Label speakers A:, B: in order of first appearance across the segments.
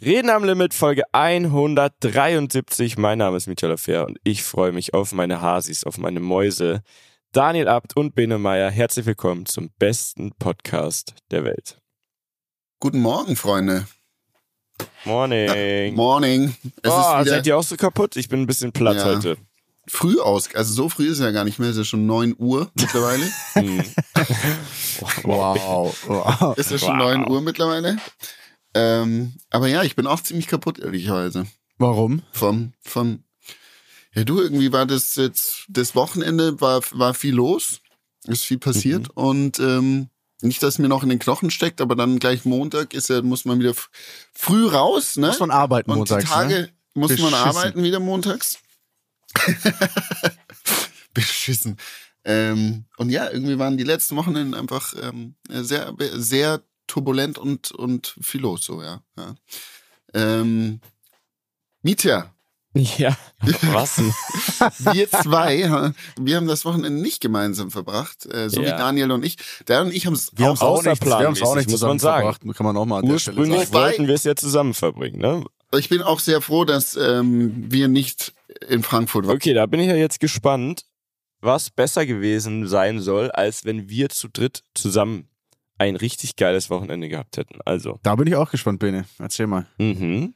A: Reden am Limit, Folge 173. Mein Name ist Michael Affair und ich freue mich auf meine Hasis, auf meine Mäuse. Daniel Abt und Bene Meyer, herzlich willkommen zum besten Podcast der Welt.
B: Guten Morgen, Freunde.
A: Morning.
B: Ja, morning.
A: Es oh, seid ihr auch so kaputt? Ich bin ein bisschen platt ja. heute.
B: Früh aus, also so früh ist es ja gar nicht mehr, es ist ja schon 9 Uhr mittlerweile. Hm. wow. wow. Ist ja schon wow. 9 Uhr mittlerweile. Ähm, aber ja, ich bin auch ziemlich kaputt, ehrlicherweise.
C: Warum?
B: Vom, vom, ja, du, irgendwie war das jetzt, das Wochenende war, war viel los, ist viel passiert mhm. und ähm, nicht, dass mir noch in den Knochen steckt, aber dann gleich Montag ist ja, muss man wieder früh raus, ne?
C: Muss man arbeiten und montags,
B: die Tage
C: ne?
B: muss Beschissen. man arbeiten wieder montags. Beschissen. Ähm, und ja, irgendwie waren die letzten Wochenenden einfach ähm, sehr, sehr turbulent und, und viel los, so, ja. ja. Ähm, Mietja.
A: Ja, was denn?
B: wir zwei, wir haben das Wochenende nicht gemeinsam verbracht, äh, so ja. wie Daniel und ich. Der und ich haben es
C: auch, auch nicht, wir haben es auch nicht zusammen verbracht, kann man auch mal an
A: Ursprünglich wollten wir es ja zusammen verbringen, ne?
B: Ich bin auch sehr froh, dass ähm, wir nicht in Frankfurt waren.
A: Okay, da bin ich ja jetzt gespannt, was besser gewesen sein soll, als wenn wir zu dritt zusammen ein richtig geiles Wochenende gehabt hätten. Also.
C: Da bin ich auch gespannt, Bene. Erzähl mal.
A: Mhm.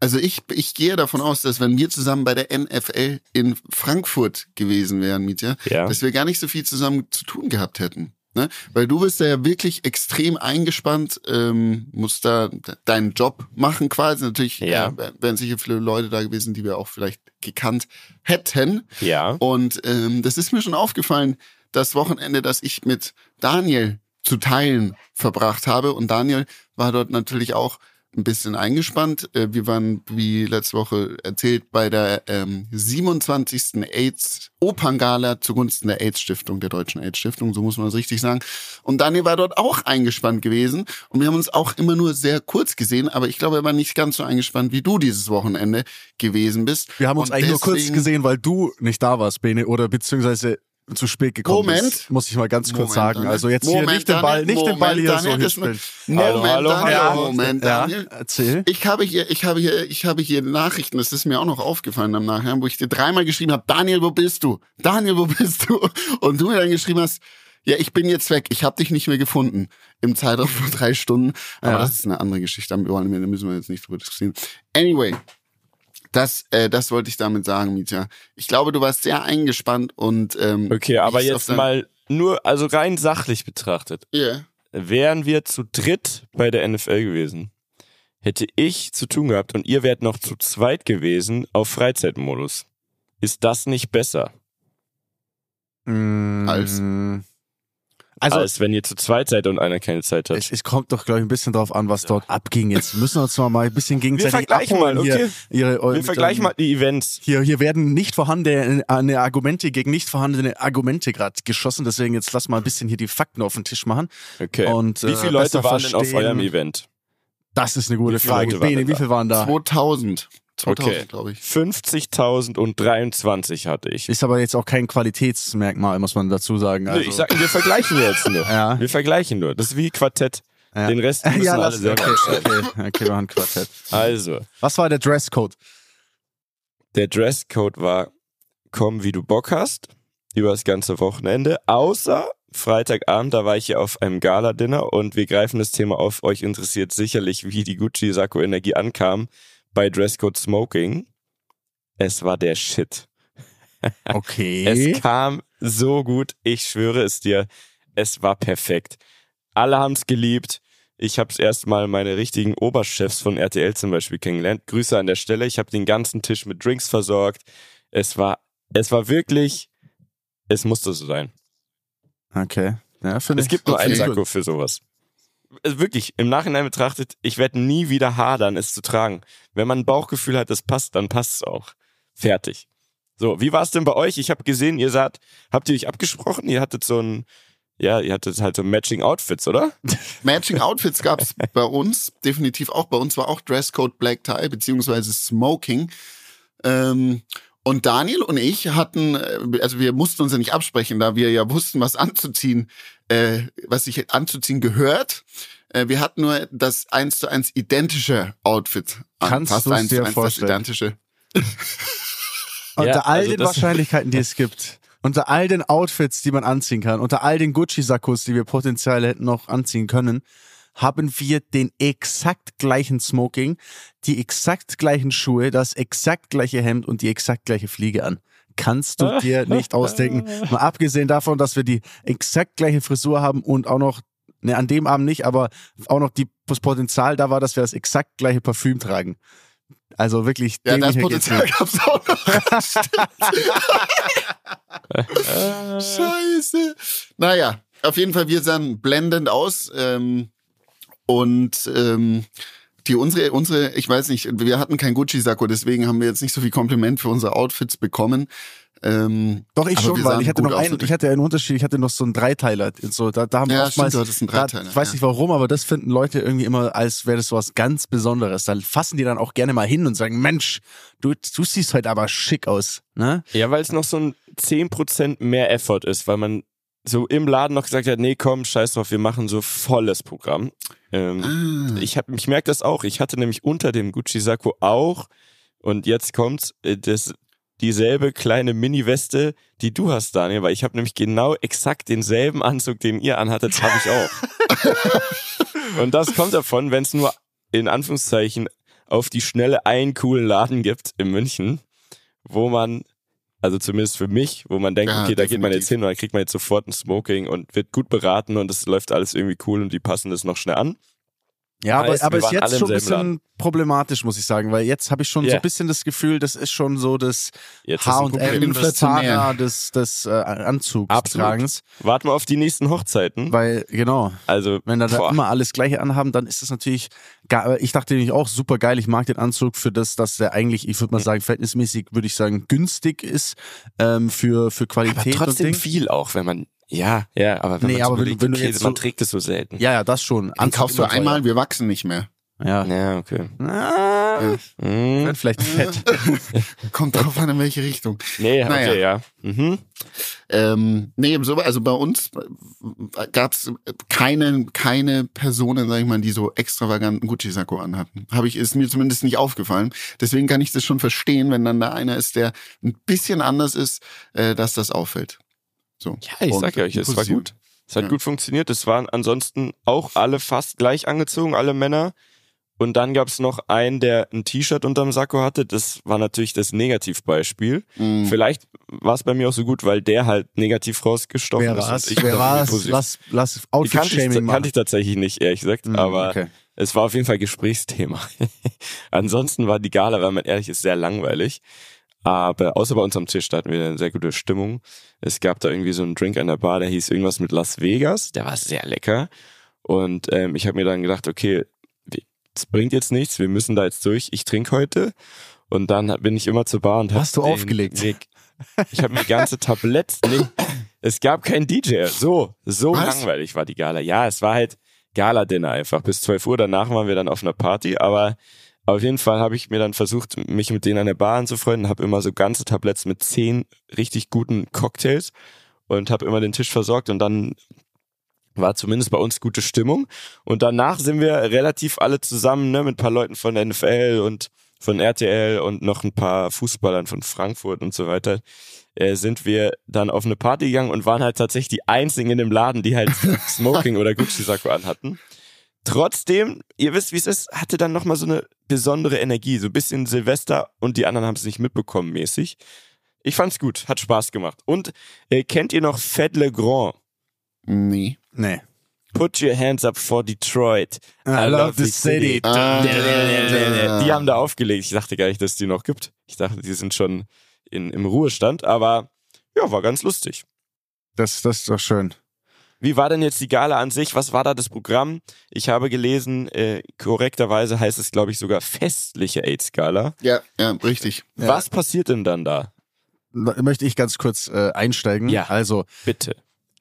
B: Also ich, ich gehe davon aus, dass wenn wir zusammen bei der NFL in Frankfurt gewesen wären, Mietja, ja. dass wir gar nicht so viel zusammen zu tun gehabt hätten. Ne? Weil du bist da ja wirklich extrem eingespannt, ähm, musst da deinen Job machen quasi. Natürlich ja. äh, wären sicher viele Leute da gewesen, die wir auch vielleicht gekannt hätten.
A: Ja.
B: Und ähm, das ist mir schon aufgefallen, das Wochenende, das ich mit Daniel zu teilen verbracht habe. Und Daniel war dort natürlich auch ein bisschen eingespannt. Äh, wir waren, wie letzte Woche erzählt, bei der ähm, 27. AIDS Operngala zugunsten der AIDS Stiftung, der Deutschen AIDS Stiftung, so muss man es richtig sagen. Und Daniel war dort auch eingespannt gewesen. Und wir haben uns auch immer nur sehr kurz gesehen, aber ich glaube, er war nicht ganz so eingespannt, wie du dieses Wochenende gewesen bist.
C: Wir haben uns Und eigentlich nur kurz gesehen, weil du nicht da warst, Bene, oder beziehungsweise zu spät gekommen
B: Moment.
C: ist, muss ich mal ganz kurz Moment, sagen. Also jetzt Moment, hier nicht den Ball, nicht den Ball hier Daniel, so hinspielen.
B: Moment, hallo, hallo, Daniel, Moment, Daniel.
C: Ja, erzähl.
B: Ich habe hier, ich habe hier, ich habe hier Nachrichten, das ist mir auch noch aufgefallen am Nachhinein, wo ich dir dreimal geschrieben habe, Daniel, wo bist du? Daniel, wo bist du? Und du mir dann geschrieben hast, ja, ich bin jetzt weg, ich habe dich nicht mehr gefunden im Zeitraum von drei Stunden. Aber ja. das ist eine andere Geschichte, da müssen wir jetzt nicht drüber diskutieren. Anyway, das, äh, das wollte ich damit sagen, Mietja. Ich glaube, du warst sehr eingespannt und ähm,
A: Okay, aber jetzt mal nur, also rein sachlich betrachtet.
B: Ja. Yeah.
A: Wären wir zu dritt bei der NFL gewesen, hätte ich zu tun gehabt und ihr wärt noch zu zweit gewesen auf Freizeitmodus. Ist das nicht besser?
C: Mm,
B: Als
A: also, als wenn ihr zu zweit seid und einer keine Zeit hat.
C: Es, es kommt doch, glaube ich, ein bisschen drauf an, was ja. dort abging. Jetzt müssen wir uns mal ein bisschen gegenseitig
A: wir vergleichen
C: mal,
A: okay?
C: Hier,
A: ihre, wir vergleichen mal die Events.
C: Hier, hier werden nicht vorhandene Argumente gegen nicht vorhandene Argumente gerade geschossen. Deswegen jetzt lass mal ein bisschen hier die Fakten auf den Tisch machen.
A: Okay.
C: Und,
A: wie viele äh, Leute waren denn auf eurem Event?
C: Das ist eine gute Frage. Bene, wie viele waren da?
B: 2000. 2000,
A: okay. glaube ich. 50.023 hatte ich.
C: Ist aber jetzt auch kein Qualitätsmerkmal, muss man dazu sagen.
A: Also. Nee, ich sag, wir vergleichen jetzt nur. ja. Wir vergleichen nur. Das ist wie Quartett. Ja. Den Rest müssen ja, alle selber
C: okay, okay, okay, wir haben Quartett.
A: Also.
C: Was war der Dresscode?
A: Der Dresscode war, komm wie du Bock hast, über das ganze Wochenende, außer Freitagabend, da war ich hier auf einem Gala-Dinner und wir greifen das Thema auf. Euch interessiert sicherlich, wie die Gucci Sakko Energie ankam bei Dresscode Smoking. Es war der Shit.
C: Okay.
A: es kam so gut, ich schwöre es dir. Es war perfekt. Alle haben es geliebt. Ich habe es erstmal meine richtigen Oberchefs von RTL zum Beispiel kennengelernt. Grüße an der Stelle. Ich habe den ganzen Tisch mit Drinks versorgt. Es war, es war wirklich, es musste so sein.
C: Okay.
A: Ja, es gibt nur einen Sakko für sowas. Also wirklich, im Nachhinein betrachtet, ich werde nie wieder hadern, es zu tragen. Wenn man ein Bauchgefühl hat, das passt, dann passt es auch. Fertig. So, wie war es denn bei euch? Ich habe gesehen, ihr seid, habt ihr euch abgesprochen? Ihr hattet so ein, ja, ihr hattet halt so Matching Outfits, oder?
B: Matching Outfits gab's bei uns, definitiv auch. Bei uns war auch Dresscode Black Tie, beziehungsweise Smoking. Ähm, und Daniel und ich hatten, äh, also wir mussten uns ja nicht absprechen, da wir ja wussten, was anzuziehen, äh, was sich anzuziehen gehört. Äh, wir hatten nur das eins zu eins identische Outfit. an.
C: Kannst
B: zu
C: dir
B: eins
C: vorstellen?
B: Das identische.
C: Unter
A: Ja,
C: all
A: also
C: den Wahrscheinlichkeiten, die es gibt, unter all den Outfits, die man anziehen kann, unter all den Gucci-Sakkos, die wir potenziell hätten noch anziehen können, haben wir den exakt gleichen Smoking, die exakt gleichen Schuhe, das exakt gleiche Hemd und die exakt gleiche Fliege an. Kannst du dir nicht ausdenken. Mal abgesehen davon, dass wir die exakt gleiche Frisur haben und auch noch, ne, an dem Abend nicht, aber auch noch die, das Potenzial da war, dass wir das exakt gleiche Parfüm tragen. Also wirklich,
B: Ja, das Potenzial
C: nicht.
B: gab's auch noch. Scheiße. Naja, auf jeden Fall, wir sahen blendend aus. Ähm, und ähm, die unsere, unsere, ich weiß nicht, wir hatten kein Gucci-Sakko, deswegen haben wir jetzt nicht so viel Kompliment für unsere Outfits bekommen. Ähm,
C: Doch, ich schon, weil ich hatte noch einen, ich hatte einen Unterschied, ich hatte noch so einen Dreiteiler. So, da, da haben wir
B: Ja,
C: oftmals,
B: stimmt, du hattest einen
C: da,
B: Dreiteiler,
C: ich weiß
B: ja.
C: nicht warum, aber das finden Leute irgendwie immer, als wäre das so was ganz Besonderes. Da fassen die dann auch gerne mal hin und sagen, Mensch, du, du siehst heute aber schick aus. Ne?
A: Ja, weil es noch so ein 10% mehr Effort ist, weil man so im Laden noch gesagt hat, nee, komm, scheiß drauf, wir machen so volles Programm. Ähm,
B: Ah.
A: ich hab, ich merke das auch. Ich hatte nämlich unter dem Gucci-Sakko auch, und jetzt kommt's, äh, das, dieselbe kleine Mini-Weste, die du hast, Daniel, weil ich habe nämlich genau exakt denselben Anzug, den ihr anhattet, habe ich auch. und das kommt davon, wenn es nur in Anführungszeichen auf die Schnelle einen coolen Laden gibt in München, wo man, also zumindest für mich, wo man denkt,
B: Ja,
A: okay, da geht man jetzt hin und dann kriegt man jetzt sofort ein Smoking und wird gut beraten und es läuft alles irgendwie cool und die passen das noch schnell an.
C: Ja, aber,
A: Heißt,
C: aber ist jetzt schon ein bisschen problematisch, muss ich sagen, weil jetzt habe ich schon so
A: Ja.
C: ein bisschen das Gefühl, das ist schon so das. H&M, das. Zara des, des äh, Anzugstragens.
A: Warten wir auf die nächsten Hochzeiten.
C: Weil, genau,
A: Also,
C: Wenn da, immer alles Gleiche anhaben, dann ist das natürlich, ich dachte nämlich auch super geil. Ich mag den Anzug für das, dass der eigentlich, ich würde mal sagen, verhältnismäßig, würde ich sagen, günstig ist ähm, für für
A: aber
C: Qualität und
A: trotzdem viel auch, wenn man, ja, ja, aber wenn
C: Nee, aber wenn-
A: überlegt,
C: wenn du
A: okay,
C: jetzt
A: man
C: so-
A: trägt es so selten.
C: Ja, ja, das schon.
B: Dann
C: Anzug
B: kaufst du
C: teuer.
B: einmal, wir wachsen nicht mehr.
C: Ja.
A: Ja, okay.
C: Ah,
A: Mhm.
C: wird vielleicht fett.
B: Kommt drauf an, in welche Richtung.
A: Nee, okay,
B: Naja.
A: ja. Mhm.
B: Ähm, nee, so, also bei uns gab es keine, keine Personen, sag ich mal, die so extravaganten Gucci-Sakko anhatten. Habe ich, ist mir zumindest nicht aufgefallen. Deswegen kann ich das schon verstehen, wenn dann da einer ist, der ein bisschen anders ist, äh, dass das auffällt. So.
A: Ja, ich
B: Und
A: sag ja euch, es war gut. Es hat
B: Ja.
A: gut funktioniert. Es waren ansonsten auch alle fast gleich angezogen, alle Männer. Und dann gab's noch einen, der ein T-Shirt unterm Sakko hatte. Das war natürlich das Negativbeispiel.
B: Mhm.
A: Vielleicht war es bei mir auch so gut, weil der halt negativ rausgestochen
C: Wer
A: ist.
C: war's?
A: ich
C: Wer war's?
A: positiv.
C: Lass, lass
A: Die kannte ich,
C: Outfit-Shaming
A: kannte ich tatsächlich nicht, ehrlich gesagt.
C: Hm,
A: aber
C: okay.
A: es war auf jeden Fall Gesprächsthema. Ansonsten war die Gala, wenn man ehrlich ist, sehr langweilig. Aber außer bei uns am Tisch, da hatten wir eine sehr gute Stimmung. Es gab da irgendwie so einen Drink an der Bar, der hieß irgendwas mit Las Vegas. Der war sehr lecker. Und ähm, ich habe mir dann gedacht, okay, das bringt jetzt nichts, wir müssen da jetzt durch. Ich trinke heute. Und dann bin ich immer zur Bar und
C: Hast du aufgelegt?
A: Nee, ich habe mir ganze Tabletts. Nee, es gab keinen DJ. So, so
B: Was?
A: langweilig war die Gala. Ja, es war halt Gala-Dinner einfach. Bis 12 Uhr, danach waren wir dann auf einer Party, aber auf jeden Fall habe ich mir dann versucht, mich mit denen an der Bar anzufreunden, habe immer so ganze Tabletts mit zehn richtig guten Cocktails und habe immer den Tisch versorgt und dann war zumindest bei uns gute Stimmung. Und danach sind wir relativ alle zusammen, ne, mit ein paar Leuten von der NFL und von RTL und noch ein paar Fußballern von Frankfurt und so weiter, äh, sind wir dann auf eine Party gegangen und waren halt tatsächlich die einzigen in dem Laden, die halt Smoking oder Gucci-Sakko anhatten. Trotzdem, ihr wisst, wie es ist, hatte dann nochmal so eine besondere Energie, so ein bisschen Silvester und die anderen haben es nicht mitbekommen mäßig. Ich fand's gut, hat Spaß gemacht. Und äh, kennt ihr noch Fed Le Grand?
B: Nee.
C: Nee.
A: Put your hands up for Detroit.
C: I love the city.
B: Ah,
A: Die haben da aufgelegt. Ich dachte gar nicht, dass es die noch gibt. Ich dachte, die sind schon in, im Ruhestand, aber ja, war ganz lustig.
C: Das, das ist doch schön.
A: Wie war denn jetzt die Gala an sich? Was war da das Programm? Ich habe gelesen, äh, korrekterweise heißt es, glaube ich, sogar festliche AIDS-Gala.
B: Ja, ja, richtig.
C: Ja.
A: Was passiert denn dann da?
C: Da möchte ich ganz kurz äh, einsteigen.
A: Ja.
C: Also,
A: Bitte.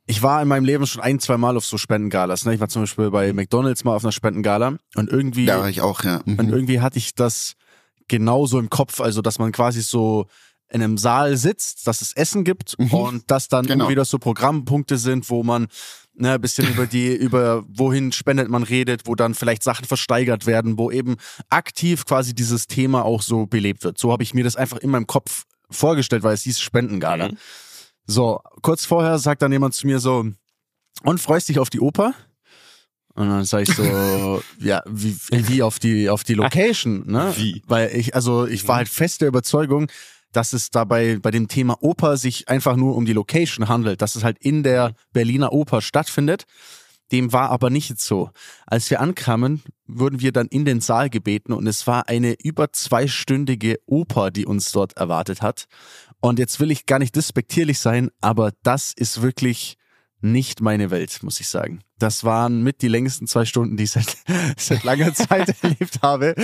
C: ich war in meinem Leben schon ein, zwei Mal auf so Spendengalas. Ne? Ich war zum Beispiel bei McDonalds mal auf einer Spendengala und irgendwie,
B: Da war ich auch, ja. Mhm.
C: und irgendwie hatte ich das genauso im Kopf, also dass man quasi so in einem Saal sitzt, dass es Essen gibt
B: Mhm.
C: und dass dann
B: Genau.
C: wieder so Programmpunkte sind, wo man ne, ein bisschen über die, über wohin spendet man redet, wo dann vielleicht Sachen versteigert werden, wo eben aktiv quasi dieses Thema auch so belebt wird. So habe ich mir das einfach in meinem Kopf vorgestellt, weil es hieß Spendengala.
A: Mhm.
C: So, kurz vorher sagt dann jemand zu mir so, und freust dich auf die Oper? Und dann sage ich so, ja, wie, wie auf die, auf die Location, ne?
A: Wie?
C: Weil ich, also ich war halt fest der Überzeugung, dass es dabei bei dem Thema Oper sich einfach nur um die Location handelt, dass es halt in der Berliner Oper stattfindet. Dem war aber nicht so. Als wir ankamen, wurden wir dann in den Saal gebeten und es war eine über zweistündige Oper, die uns dort erwartet hat. Und jetzt will ich gar nicht despektierlich sein, aber das ist wirklich nicht meine Welt, muss ich sagen. Das waren mit die längsten zwei Stunden, die ich seit, seit langer Zeit erlebt habe.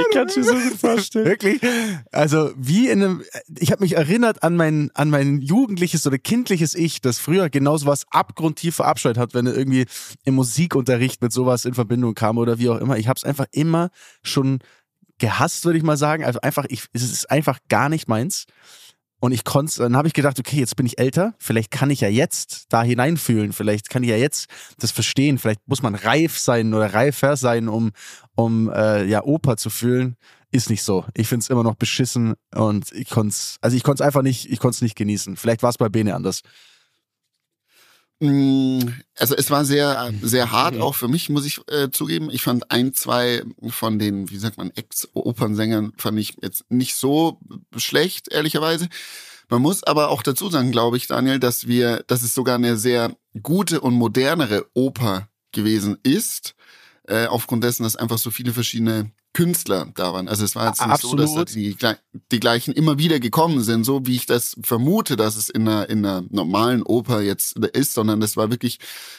A: Ich kann's mir so gut vorstellen.
C: Wirklich? Also wie in einem, ich habe mich erinnert an mein, an mein jugendliches oder kindliches Ich, das früher genau sowas abgrundtief verabscheut hat, wenn er irgendwie im Musikunterricht mit sowas in Verbindung kam oder wie auch immer. Ich habe es einfach immer schon gehasst, würde ich mal sagen. Also einfach, ich, es ist einfach gar nicht meins. Und ich konnte, dann habe ich gedacht, okay, jetzt bin ich älter, vielleicht kann ich ja jetzt da hineinfühlen, vielleicht kann ich ja jetzt das verstehen, vielleicht muss man reif sein oder reifer sein, um, um äh, ja Oper zu fühlen. Ist nicht so. Ich find's immer noch beschissen und ich konnte also ich konnte einfach nicht, ich konnte es nicht genießen. Vielleicht war es bei Bene anders.
B: Also es war sehr, sehr hart,
A: Mhm.
B: auch für mich, muss ich äh, zugeben. Ich fand ein, zwei von den, wie sagt man, Ex-Opernsängern fand ich jetzt nicht so schlecht, ehrlicherweise. Man muss aber auch dazu sagen, glaube ich, Daniel, dass wir, dass es sogar eine sehr gute und modernere Oper gewesen ist, äh, aufgrund dessen, dass einfach so viele verschiedene Künstler da waren. Also es war jetzt nicht so, dass da
C: Absolut.
B: die, die gleichen immer wieder gekommen sind, so wie ich das vermute, dass es in einer, in einer normalen Oper jetzt ist, sondern das war wirklich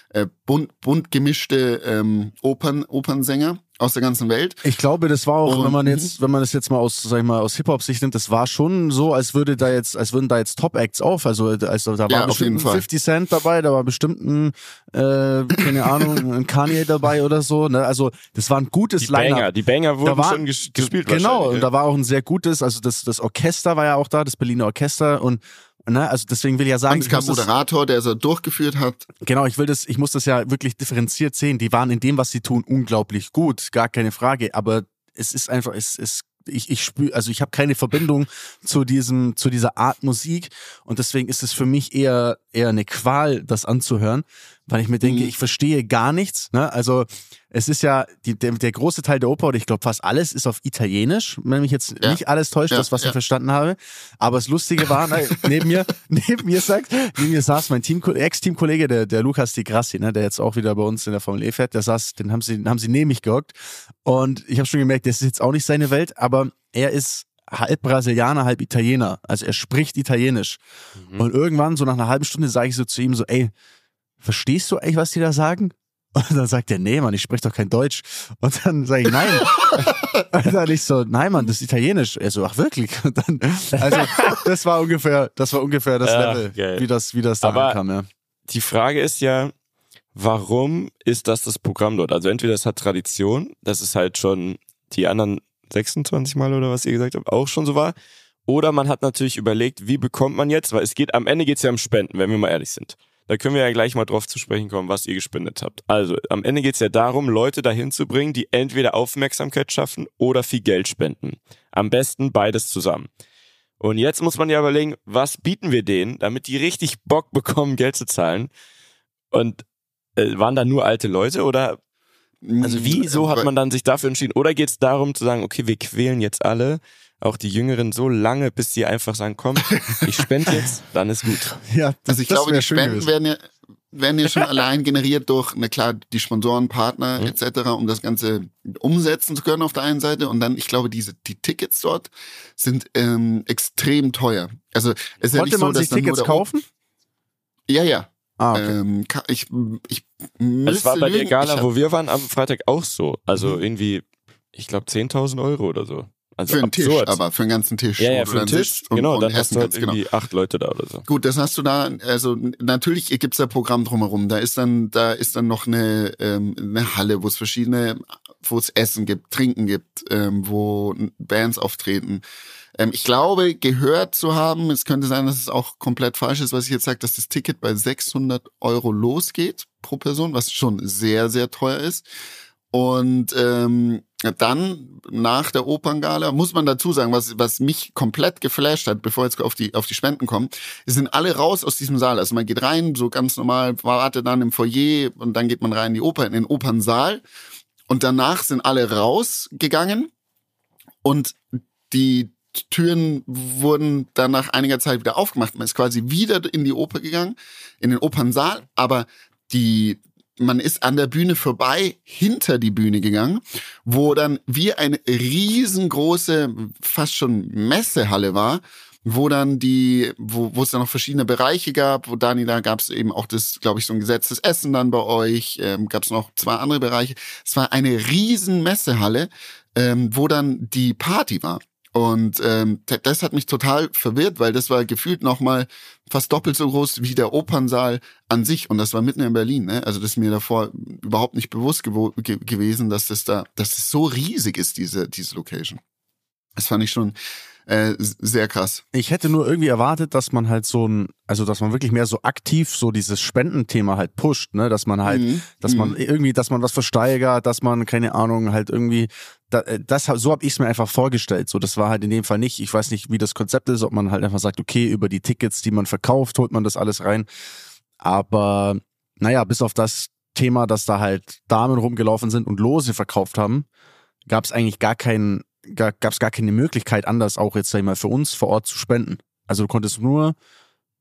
B: äh, bunt, bunt gemischte ähm, Opern, Opernsänger aus der ganzen Welt.
C: Ich glaube, das war auch,
B: Und-
C: wenn man jetzt, wenn man das jetzt mal aus, sag ich mal, aus Hip-Hop-Sicht nimmt, das war schon so, als würde da jetzt, als würden da jetzt Top-Acts auf. Also, also da war
B: Ja,
C: bestimmt
B: jeden
C: ein
B: Fall.
C: 50 Cent dabei, da war bestimmt ein, äh, keine Ahnung, ein Kanye dabei oder so. Ne? Also das war ein gutes
A: Die. Banger, die Banger wurden
C: war-
A: schon ges gespielt
C: Genau, und da war auch ein sehr gutes, also das, das Orchester war ja auch da, das Berliner Orchester und ne, also deswegen will ich ja sagen,
B: Und es gab Moderator, der so durchgeführt hat.
C: genau, ich will das, ich muss das ja wirklich differenziert sehen. Die waren in dem, was sie tun, unglaublich gut, gar keine Frage, aber es ist einfach, es ist ich, ich spüre, also ich habe keine Verbindung zu diesem, zu dieser Art Musik und deswegen ist es für mich eher eher eine Qual, das anzuhören, weil ich mir denke,
B: Mhm.
C: ich verstehe gar nichts. Ne? Also es ist ja die, der, der große Teil der Oper, oder ich glaube fast alles, ist auf Italienisch, wenn mich jetzt
B: Ja.
C: nicht alles täuscht,
B: Ja,
C: das was
B: ja.
C: ich verstanden habe. Aber das Lustige war, ne, neben mir, neben mir sagt, neben mir saß mein Team, Ex-Teamkollege, der, der Lukas Di Grassi, ne, der jetzt auch wieder bei uns in der Formel E fährt, der saß, den haben sie, den haben sie neben mich gehockt. Und ich habe schon gemerkt, das ist jetzt auch nicht seine Welt, aber er ist halb Brasilianer, halb Italiener. Also er spricht Italienisch. Und irgendwann, so nach einer halben Stunde, sage ich so zu ihm so, ey, verstehst du eigentlich, was die da sagen? Und dann sagt er, nee, Mann, ich spreche doch kein Deutsch. Und dann sage ich, nein. Und dann ich so, nein, Mann, das ist Italienisch. Er so, ach wirklich? Und dann, also das war ungefähr, das war ungefähr das
A: Ja,
C: Level,
A: geil.
C: wie das, wie das da
A: Aber-
C: ankam, ja.
A: Die Frage ist ja, warum ist das das Programm dort? Also entweder es hat Tradition, dass es halt schon die anderen 26 Mal oder was ihr gesagt habt, auch schon so war. Oder man hat natürlich überlegt, wie bekommt man jetzt, weil es geht, am Ende geht es ja um Spenden, wenn wir mal ehrlich sind. Da können wir ja gleich mal drauf zu sprechen kommen, was ihr gespendet habt. Also, am Ende geht es ja darum, Leute dahin zu bringen, die entweder Aufmerksamkeit schaffen oder viel Geld spenden. Am besten beides zusammen. Und jetzt muss man ja überlegen, was bieten wir denen, damit die richtig Bock bekommen, Geld zu zahlen. Und äh, waren da nur alte Leute oder also wieso hat man dann sich dafür entschieden? Oder geht es darum zu sagen, okay, wir quälen jetzt alle, auch die Jüngeren so lange, bis sie einfach sagen, komm, ich spende jetzt, dann ist gut.
C: Ja, das,
B: Also ich
C: das
B: glaube, die Spenden
C: gewesen.
B: werden ja, werden ja schon allein generiert durch, na klar, die Sponsoren, Partner
A: Mhm.
B: etc., um das Ganze umsetzen zu können auf der einen Seite. Und dann, ich glaube, diese die Tickets dort sind ähm, extrem teuer. Also es ist ja
C: Konnte
B: nicht so,
C: man
B: dass
C: sich Tickets kaufen?
B: Ja, ja.
C: Ah, okay.
B: Ähm, ich, ich
A: Es
B: müsste
A: war bei der. Gala, wo wir waren, am Freitag auch so. Also
B: Mhm.
A: irgendwie, ich glaube, 10.000 Euro oder so. Also
B: für einen Tisch, aber für einen ganzen Tisch.
A: ja, ja, für
B: dann
A: Tisch.
B: und-
A: genau,
B: und
A: dann hast
B: essen
A: du halt
B: genau.
A: irgendwie acht Leute da oder so.
B: Gut, das hast du da, also natürlich gibt's da Programm drumherum. Da ist dann, da ist dann noch eine, ähm, eine Halle, wo es verschiedene wo es Essen gibt, Trinken gibt, ähm, wo Bands auftreten. Ähm, ich glaube, gehört zu haben, es könnte sein, dass es auch komplett falsch ist, was ich jetzt sage, dass das Ticket bei 600 Euro losgeht pro Person, was schon sehr, sehr teuer ist. Und ähm, dann nach der Operngala muss man dazu sagen, was, was mich komplett geflasht hat, bevor jetzt auf die, auf die Spenden kommen, sind alle raus aus diesem Saal. Also man geht rein, so ganz normal, wartet dann im Foyer und dann geht man rein in die Oper, in den Opernsaal. Und danach sind alle rausgegangen und die Türen wurden dann nach einiger Zeit wieder aufgemacht. Man ist quasi wieder in die Oper gegangen, in den Opernsaal, aber die man ist an der Bühne vorbei, hinter die Bühne gegangen, wo dann wie eine riesengroße, fast schon Messehalle war, wo dann die, wo, wo es dann noch verschiedene Bereiche gab, wo Dani, da gab es eben auch das, glaube ich, so ein gesetztes Essen dann bei euch, ähm, gab es noch zwei andere Bereiche. Es war eine riesen Messehalle, ähm, wo dann die Party war. Und ähm, das hat mich total verwirrt, weil das war gefühlt nochmal fast doppelt so groß wie der Opernsaal an sich. Und das war mitten in Berlin. Ne? Also das ist mir davor überhaupt nicht bewusst gew ge gewesen, dass das da, dass es so riesig ist, diese, diese Location. Das fand ich schon äh, sehr krass.
C: Ich hätte nur irgendwie erwartet, dass man halt so ein, also dass man wirklich mehr so aktiv so dieses Spendenthema halt pusht, ne, dass man halt, mhm. dass man mhm. irgendwie, dass man was versteigert, dass man keine Ahnung halt irgendwie, das, so habe ich es mir einfach vorgestellt. So, das war halt in dem Fall nicht. Ich weiß nicht, wie das Konzept ist, ob man halt einfach sagt, okay, über die Tickets, die man verkauft, holt man das alles rein. Aber naja, bis auf das Thema, dass da halt Damen rumgelaufen sind und Lose verkauft haben, gab es eigentlich gar keinen gab es gar keine Möglichkeit, anders auch jetzt sag ich mal für uns vor Ort zu spenden. Also du konntest nur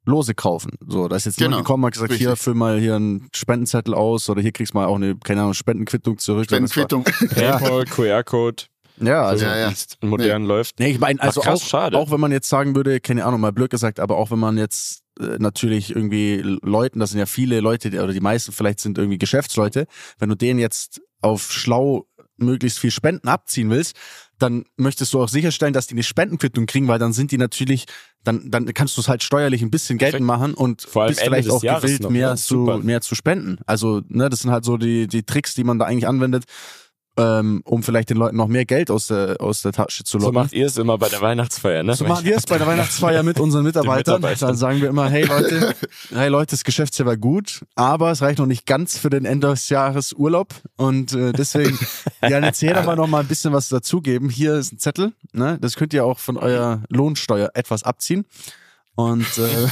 C: Lose kaufen. So, da ist jetzt genau. jemand gekommen, hat gesagt, Richtig. hier füll mal hier einen Spendenzettel aus oder hier kriegst du mal auch eine, keine Ahnung, Spendenquittung zurück.
B: Spendenquittung.
A: PayPal, QR-Code.
C: Ja, also
A: ja, ja. modern nee. läuft.
C: Nee, ich meine, also Ach, krass, auch, schade. auch wenn man jetzt sagen würde, keine Ahnung, mal blöd gesagt, aber auch wenn man jetzt äh, natürlich irgendwie Leuten, das sind ja viele Leute, oder die meisten vielleicht sind irgendwie Geschäftsleute, wenn du denen jetzt auf schlau möglichst viel Spenden abziehen willst, dann möchtest du auch sicherstellen, dass die eine Spendenquittung kriegen, weil dann sind die natürlich, dann, dann kannst du es halt steuerlich ein bisschen geltend machen und
A: Vor
C: bist vielleicht auch gewillt, noch, mehr, zu, mehr zu spenden. Also, ne, das sind halt so die, die Tricks, die man da eigentlich anwendet, ähm, um vielleicht den Leuten noch mehr Geld aus der, aus der Tasche zu locken.
A: So macht ihr es immer bei der Weihnachtsfeier, ne?
C: So machen wir es bei der Weihnachtsfeier mit unseren Mitarbeitern. Mitarbeitern. Dann sagen wir immer, hey Leute, hey Leute, das Geschäftsjahr war gut, aber es reicht noch nicht ganz für den Ende des Jahres Urlaub und äh, deswegen, ja, jetzt jeder mal noch mal ein bisschen was dazugeben. Hier ist ein Zettel, ne? Das könnt ihr auch von eurer Lohnsteuer etwas abziehen. Und äh,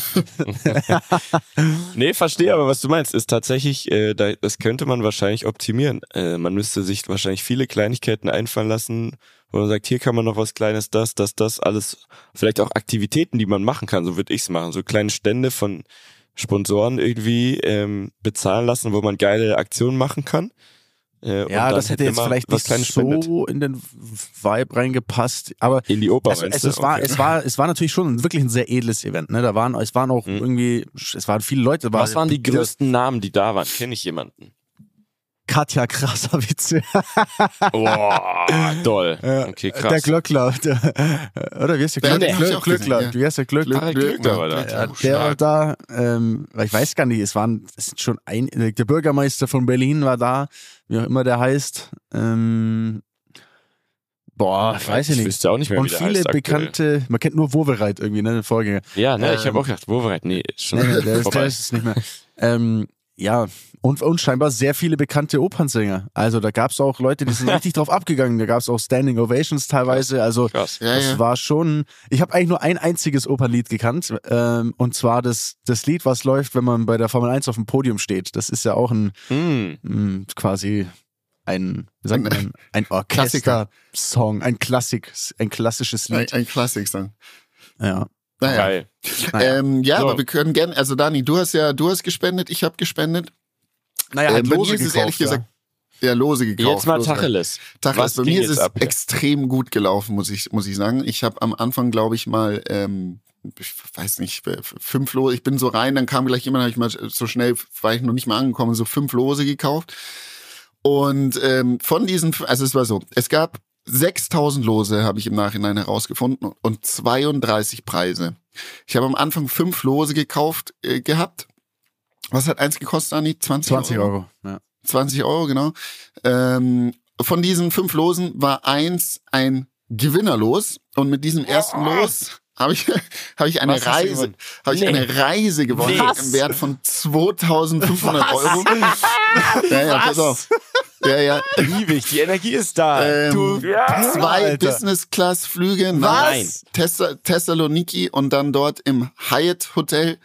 A: nee, verstehe aber, was du meinst. Ist tatsächlich, äh, da, das könnte man wahrscheinlich optimieren. Äh, man müsste sich wahrscheinlich viele Kleinigkeiten einfallen lassen, wo man sagt, hier kann man noch was Kleines, das, das, das, alles. Vielleicht auch Aktivitäten, die man machen kann, so würde ich's machen. So kleine Stände von Sponsoren irgendwie ähm, bezahlen lassen, wo man geile Aktionen machen kann.
C: Äh, ja, das hätte jetzt vielleicht nicht so spendet. in den Vibe reingepasst, aber
A: in die Oper.
C: Es, es, es war, es war, es war natürlich schon wirklich ein sehr edles Event. Ne, da waren, es waren auch mhm. irgendwie, es waren viele Leute.
A: Was waren die größten Namen, die da waren? Kenne ich jemanden?
C: Katja Krasavitze.
A: Boah, toll. Okay, krass.
C: Der Glöckler. Der, oder wie heißt der Glöckler? Glöckler. Glöckler. Wie heißt der Glöckler?
A: Glöckler war da.
C: Ja, der war da, ähm, ich weiß gar nicht, es waren, es sind schon ein, der Bürgermeister von Berlin war da, wie auch immer der heißt. Ähm, Boah, ich weiß ich nicht. Ich
A: wüsste auch nicht mehr,
C: Und viele bekannte, man kennt nur Wovereit irgendwie, ne, den Vorgänger.
A: Ja, ne, ähm, ich habe auch gedacht, Wovereit, nee, schon
C: nee, nee, der, ist, der ist es nicht mehr. Ähm, ja, und, und scheinbar sehr viele bekannte Opernsänger. Also da gab es auch Leute, die sind richtig drauf abgegangen. Da gab es auch Standing Ovations teilweise. Also Krass. Ja, das ja. war schon. Ich habe eigentlich nur ein einziges Opernlied gekannt. Ähm, und zwar das, das Lied, was läuft, wenn man bei der Formel 1 auf dem Podium steht. Das ist ja auch ein mm. mh, quasi ein, wie sagt man, ein Orchester-Song, ein Klassik, ein klassisches Lied.
B: Ein, ein Klassik-Song.
C: Ja.
B: Naja. Geil. Naja. Ähm, ja, so. aber wir können gerne, also Dani, du hast ja, du hast gespendet, ich habe gespendet.
C: Naja, halt äh, Lose gekauft, ehrlich ja. gesagt,
B: ja, Lose gekauft.
A: Jetzt mal Tacheles.
B: Tacheles. Bei mir ist es ab, extrem gut gelaufen, muss ich, muss ich sagen. Ich habe am Anfang, glaube ich, mal, ähm, ich weiß nicht, fünf Lose, ich bin so rein, dann kam gleich jemand, habe ich mal so schnell, war ich noch nicht mal angekommen, so fünf Lose gekauft. Und ähm, von diesen, also es war so, es gab 6000 Lose habe ich im Nachhinein herausgefunden und 32 Preise. Ich habe am Anfang fünf Lose gekauft äh, gehabt. Was hat eins gekostet, Anni? 20, 20 Euro. Euro. Ja. 20 Euro, genau. Ähm, von diesen fünf Losen war eins ein Gewinnerlos und mit diesem ersten Los habe ich, habe ich eine
A: Was
B: Reise,
A: gewonnen?
B: habe ich
A: Nee.
B: eine Reise gewonnen
A: Was?
B: im Wert von 2500 Euro. Ja, ja, pass auf. Ja, ja.
A: Liebe ich, die Energie ist da.
B: Ähm,
A: du, ja.
B: Zwei
C: Alter.
B: Business-Class-Flüge nach
A: Was?
B: Thessa Thessaloniki und dann dort im Hyatt Hotel.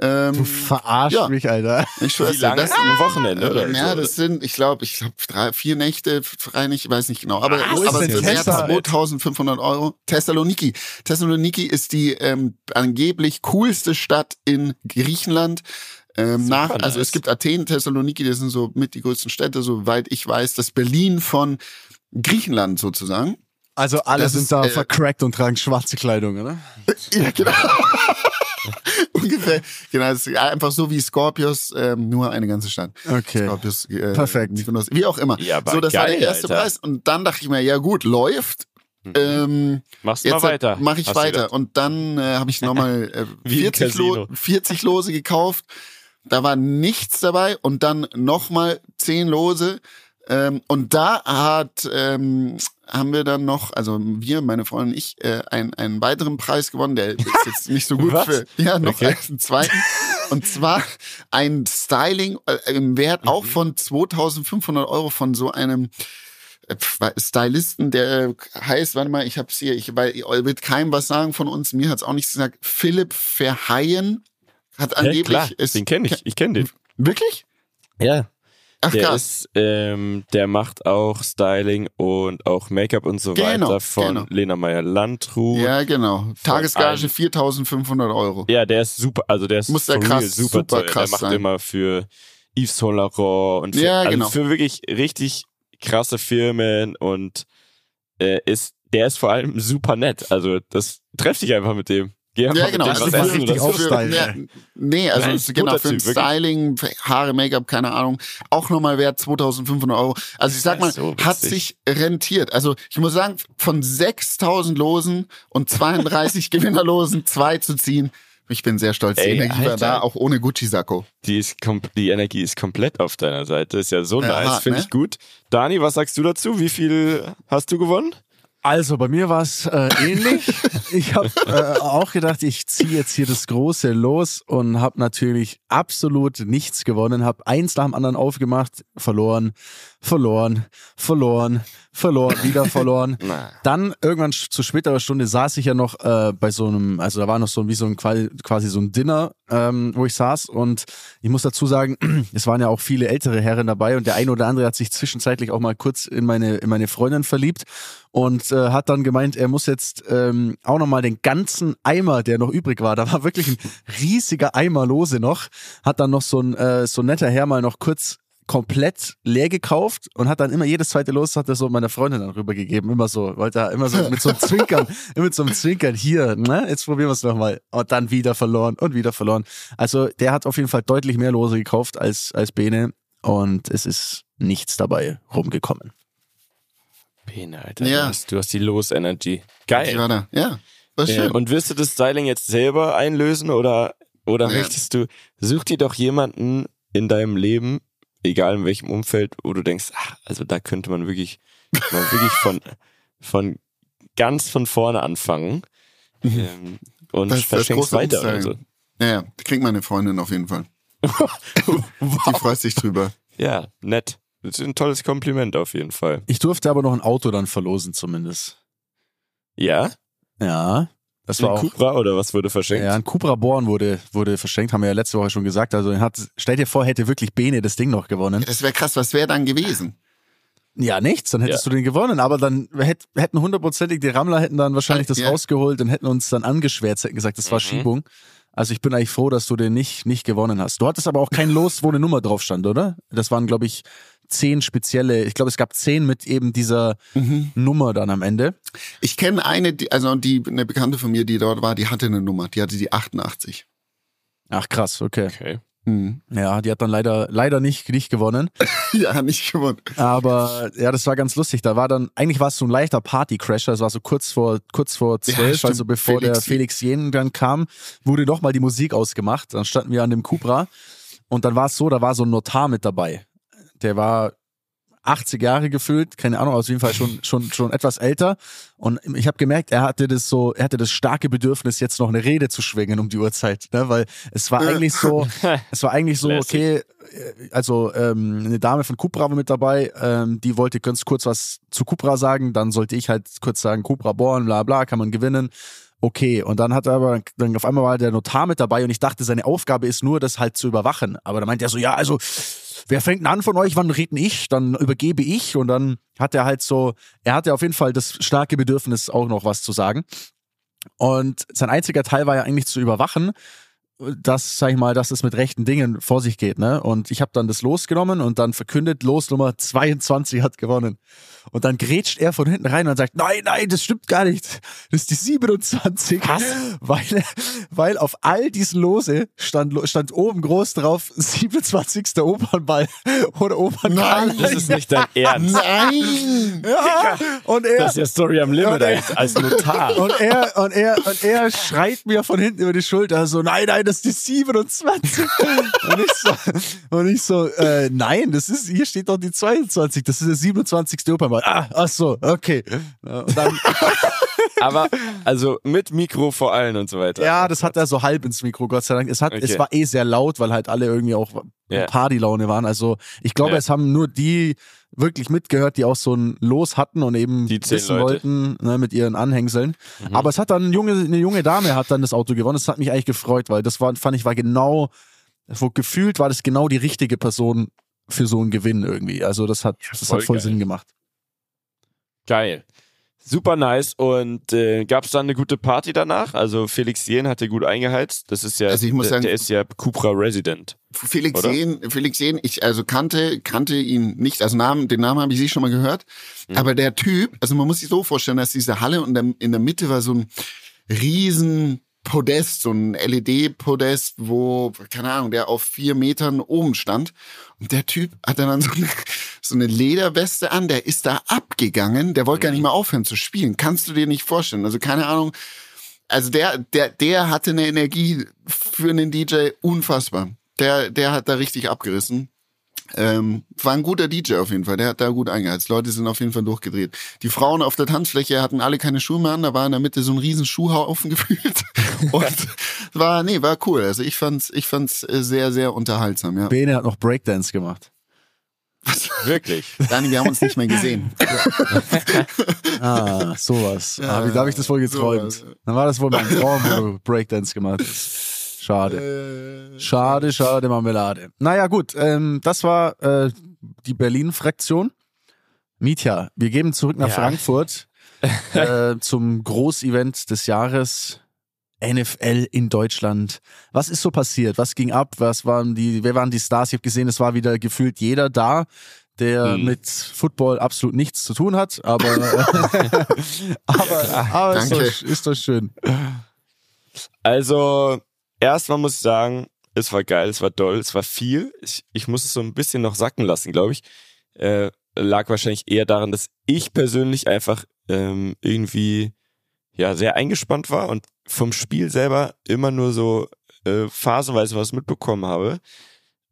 B: Ähm,
C: Du verarschst
B: Ja.
C: mich, Alter.
B: ich schwör's
A: Wie lange?
B: das,
A: Ein Wochenende, oder?
B: ja,
A: so?
B: das sind, ich glaube, ich glaube drei, vier Nächte, frei nicht, ich weiß nicht genau. Aber,
A: Was?
B: aber wert
C: Thessa?
B: 2500 Euro. Thessaloniki. Thessaloniki ist die ähm, angeblich coolste Stadt in Griechenland. Ähm, nach,
A: nice.
B: also es gibt Athen, Thessaloniki, das sind so mit die größten Städte, soweit ich weiß, das Berlin von Griechenland sozusagen.
C: Also alle
B: Das
C: sind
B: ist,
C: da
B: äh,
C: vercrackt und tragen schwarze Kleidung, oder?
B: Ja, genau. Ungefähr. Genau, es ist einfach so wie Scorpius, ähm, nur eine ganze Stadt.
C: Okay.
B: Scorpius, äh,
C: Perfekt.
B: Mykonos, wie auch immer.
A: Ja, aber
B: so, das war
A: geil,
B: der erste
A: Alter.
B: Preis. Und dann dachte ich mir, ja gut, läuft. Ähm,
A: Machst du
B: jetzt
A: mal weiter.
B: mache ich
A: Hast
B: weiter. Und dann äh, habe ich nochmal äh,
A: Wie im
B: 40, Lo
A: Casino.
B: 40 Lose gekauft. Da war nichts dabei. Und dann nochmal 10 Lose. Ähm, und da hat, ähm, haben wir dann noch, also wir, meine Freundin und ich, äh, einen, einen weiteren Preis gewonnen. Der ist jetzt nicht so gut
A: Was?
B: für, ja, noch
A: Okay.
B: einen zweiten. Und zwar ein Styling äh, im Wert auch
A: Mhm.
B: von 2500 Euro von so einem äh, Stylisten, der heißt, warte mal, ich hab's hier, ich weil wird keinem was sagen von uns, mir hat's auch nichts gesagt. Philipp Verheyen hat
A: Ja,
B: angeblich
A: klar,
B: ist
A: den kenne ich. Ich kenne den.
B: wirklich?
A: Ja.
B: Ach
A: Der
B: krass.
A: ist, ähm, der macht auch Styling und auch Make-up und so
B: Genau,
A: weiter von
B: genau.
A: Lena Meyer Landrut.
B: Ja, genau. Tagesgage
A: einem-
B: 4500 Euro.
A: Ja, der ist super, also der ist
B: Muss der krass,
A: super,
B: super
A: toll.
B: krass
A: der macht
B: sein.
A: immer für Yves Saint Laurent und für,
B: Ja,
A: also
B: genau.
A: für wirklich richtig krasse Firmen und äh, ist, der ist vor allem super nett. Also das treff dich einfach mit dem. Geh einfach
B: Ja, genau.
C: Also
A: essen
C: richtig aufstylen.
B: ja, nee, also
A: Nein,
B: genau für ein. Styling, Haare, Make-up, keine Ahnung, auch nochmal wert 2500 Euro. Also ich sag mal,
A: so
B: hat sich rentiert. Also ich muss sagen, von 6000 Losen und 32 Gewinnerlosen zwei zu ziehen, ich bin sehr stolz. Die
A: Ey,
B: Energie war
A: Alter.
B: da, auch ohne Gucci-Sakko.
A: Die, ist die Energie ist komplett auf deiner Seite. Ist ja so
B: Ja,
A: nice, finde
B: ne?
A: ich gut. Dani, was sagst du dazu? Wie viel hast du gewonnen?
C: Also bei mir war es äh, ähnlich. ich habe äh, auch gedacht, ich ziehe jetzt hier das große los und habe natürlich absolut nichts gewonnen. Habe eins nach dem anderen aufgemacht, verloren, verloren, verloren, verloren, wieder verloren. Dann irgendwann zu späterer Stunde saß ich ja noch äh, bei so einem, also da war noch so ein- wie so ein quasi, so ein Dinner, ähm, wo ich saß. Und ich muss dazu sagen, es waren ja auch viele ältere Herren dabei. Und der eine oder andere hat sich zwischenzeitlich auch mal kurz in meine in meine Freundin verliebt und äh, hat dann gemeint, er muss jetzt ähm, auch noch mal den ganzen Eimer, der noch übrig war, da war wirklich ein riesiger Eimer lose noch, hat dann noch so ein äh, so ein netter Herr mal noch kurz komplett leer gekauft und hat dann immer jedes zweite Los hat er so meiner Freundin dann rübergegeben. Immer so, wollte er immer so mit so einem Zwinkern, immer mit so einem Zwinkern hier, ne? Jetzt probieren wir es nochmal. Und dann wieder verloren und wieder verloren. Also der hat auf jeden Fall deutlich mehr Lose gekauft als, als Bene und es ist nichts dabei rumgekommen.
A: Bene, Alter.
B: Ja.
A: Du, hast, du hast die Los-Energy. Geil.
B: da. Ja, war
A: Ja,
B: schön.
A: und wirst du das Styling jetzt selber einlösen oder, oder
B: Ja.
A: möchtest du, such dir doch jemanden in deinem Leben, egal in welchem Umfeld, wo du denkst, ach, also da könnte man wirklich, mal wirklich von, von ganz von vorne anfangen ähm, und
B: Mhm. Das ist das
A: verschenkst weiter oder so.
B: Ja, ja, kriegt meine Freundin auf jeden Fall. Die freut sich drüber.
A: Ja, nett. Das ist ein tolles Kompliment auf jeden Fall.
C: Ich durfte aber noch ein Auto dann verlosen zumindest.
A: Ja?
C: Ja, das war
A: Ein
C: auch.
A: Cupra oder was wurde verschenkt?
C: Ja, ein Cupra Born wurde, wurde verschenkt, haben wir ja letzte Woche schon gesagt. Also hat, stell dir vor, hätte wirklich Bene das Ding noch gewonnen.
B: Das wäre krass, was wäre dann gewesen?
C: Ja, nichts, dann hättest
A: Ja.
C: du den gewonnen. Aber dann hätt, hätten hundertprozentig die Rammler hätten dann wahrscheinlich das
B: Ja.
C: rausgeholt und hätten uns dann angeschwärzt, hätten gesagt, das war
A: Mhm.
C: Schiebung. Also ich bin eigentlich froh, dass du den nicht, nicht gewonnen hast. Du hattest aber auch kein Los, wo eine Nummer drauf stand, oder? Das waren, glaube ich, zehn spezielle, ich glaube, es gab zehn mit eben dieser
B: Mhm.
C: Nummer dann am Ende.
B: Ich kenne eine, die, also die, eine Bekannte von mir, die dort war, die hatte eine Nummer, die hatte die 88.
C: Ach krass, okay.
A: Okay.
B: Mhm.
C: Ja, die hat dann leider, leider nicht, nicht gewonnen.
B: Ja, nicht gewonnen.
C: Aber ja, das war ganz lustig. Da war dann, eigentlich war es so ein leichter Partycrasher. Es war so kurz vor, kurz vor
B: Ja,
C: zwölf,
B: stimmt.
C: also bevor der
B: Felix
C: Felix Jen dann kam, wurde noch mal die Musik ausgemacht. Dann standen wir an dem Cupra und dann war es so, da war so ein Notar mit dabei. Der war 80 Jahre gefühlt, keine Ahnung, auf jeden Fall schon schon schon etwas älter. Und ich habe gemerkt, er hatte das so, er hatte das starke Bedürfnis, jetzt noch eine Rede zu schwingen um die Uhrzeit, ne? weil es war eigentlich so, es war eigentlich so, okay, also ähm, eine Dame von Cupra war mit dabei, ähm, die wollte ganz kurz was zu Cupra sagen, dann sollte ich halt kurz sagen, Cupra Born, bla bla, kann man gewinnen okay. Und dann hat er aber, dann auf einmal war der Notar mit dabei und ich dachte, seine Aufgabe ist nur, das halt zu überwachen. Aber da meint er so, ja, also, wer fängt denn an von euch? Wann reden ich? Dann übergebe ich. Und dann hat er halt so, er hatte auf jeden Fall das starke Bedürfnis, auch noch was zu sagen. Und sein einziger Teil war ja eigentlich zu überwachen dass, sag ich mal, dass es mit rechten Dingen vor sich geht, ne? Und ich habe dann das losgenommen und dann verkündet, Los Nummer 22 hat gewonnen. Und dann grätscht er von hinten rein und sagt, nein, nein, das stimmt gar nicht. Das ist die 27. Was? Weil, weil auf all diesen Lose stand, stand oben groß drauf 27. Opernball oder Opernball.
A: Nein, das ist nicht dein Ernst.
B: Nein!
C: Ja, und er,
A: Das ist ja Story am Limit als, als Notar.
C: und er, und er, und er schreit mir von hinten über die Schulter so, nein, nein, das ist die 27. und ich so, und ich so äh, nein, das ist, hier steht doch die 22, das ist der 27. Opernball. Ah, ach so, okay. Und dann,
A: Aber, also mit Mikro vor allen und so weiter.
C: ja, das hat er so halb ins Mikro, Gott sei Dank. Es, hat, es
A: Okay.
C: war eh sehr laut, weil halt alle irgendwie auch
A: Ja.
C: Partylaune waren. Also ich glaube,
A: Ja.
C: es haben nur die wirklich mitgehört, die auch so ein Los hatten und eben
A: Die
C: wissen
A: Leute.
C: wollten ne, mit ihren Anhängseln.
A: Mhm.
C: Aber es hat dann eine junge, eine junge Dame hat dann das Auto gewonnen. Das hat mich eigentlich gefreut, weil das war, fand ich, war genau, wo gefühlt war das genau die richtige Person für so einen Gewinn irgendwie. Also das hat, das
A: voll
C: hat voll
A: geil.
C: Sinn gemacht.
A: Geil. Super nice. Und äh, gab es dann eine gute Party danach? Also Felix Jen hat dir gut eingeheizt. Das ist ja,
B: Also ich muss
A: der,
B: sagen-
A: der ist ja Cupra Resident.
B: Felix
A: Oder?
B: Sehn, Felix Sehn, ich also kannte, kannte ihn nicht, also Namen, den Namen habe ich sie schon mal gehört,
A: Mhm.
B: aber der Typ, also man muss sich so vorstellen, dass diese Halle und in der Mitte war so ein riesen Podest, so ein LED-Podest, wo, keine Ahnung, der auf vier Metern oben stand. Und der Typ hatte dann so eine, so eine Lederweste an, der ist da abgegangen, der wollte gar nicht mehr aufhören zu spielen. Kannst du dir nicht vorstellen. Also keine Ahnung, also der, der, der hatte eine Energie für einen DJ unfassbar. Der, der hat da richtig abgerissen. Ähm, war ein guter DJ auf jeden Fall. Der hat da gut eingeheizt. Leute sind auf jeden Fall durchgedreht. Die Frauen auf der Tanzfläche hatten alle keine Schuhe mehr an. Da war in der Mitte so ein riesen Schuhhaufen gefühlt. Und war, nee, war cool. Also ich fand's, ich fand's äh, sehr, sehr unterhaltsam, ja.
C: Bene hat noch Breakdance gemacht.
A: Wirklich.
B: Dani, wir haben uns nicht mehr gesehen.
C: Ah, sowas. ah, wie da habe ich das wohl geträumt?
B: sowas.
C: Dann war das wohl mein Traum, wo du Breakdance gemacht hast. Schade. Schade, schade, Marmelade. Naja, gut, ähm, das war äh, die Berlin-Fraktion. Mietja, wir geben zurück nach
A: Ja.
C: Frankfurt äh, zum Großevent des Jahres. NFL in Deutschland. Was ist so passiert? Was ging ab? Was waren die, wer waren die Stars? Ich habe gesehen, es war wieder gefühlt jeder da, der
A: Mhm.
C: mit Football absolut nichts zu tun hat, aber, aber, aber ist, doch, ist doch schön.
A: Also, erstmal muss ich sagen, es war geil, es war doll, es war viel. Ich, ich muss es so ein bisschen noch sacken lassen, glaube ich. Äh, lag wahrscheinlich eher daran, dass ich persönlich einfach ähm, irgendwie ja sehr eingespannt war und vom Spiel selber immer nur so äh, phasenweise was mitbekommen habe.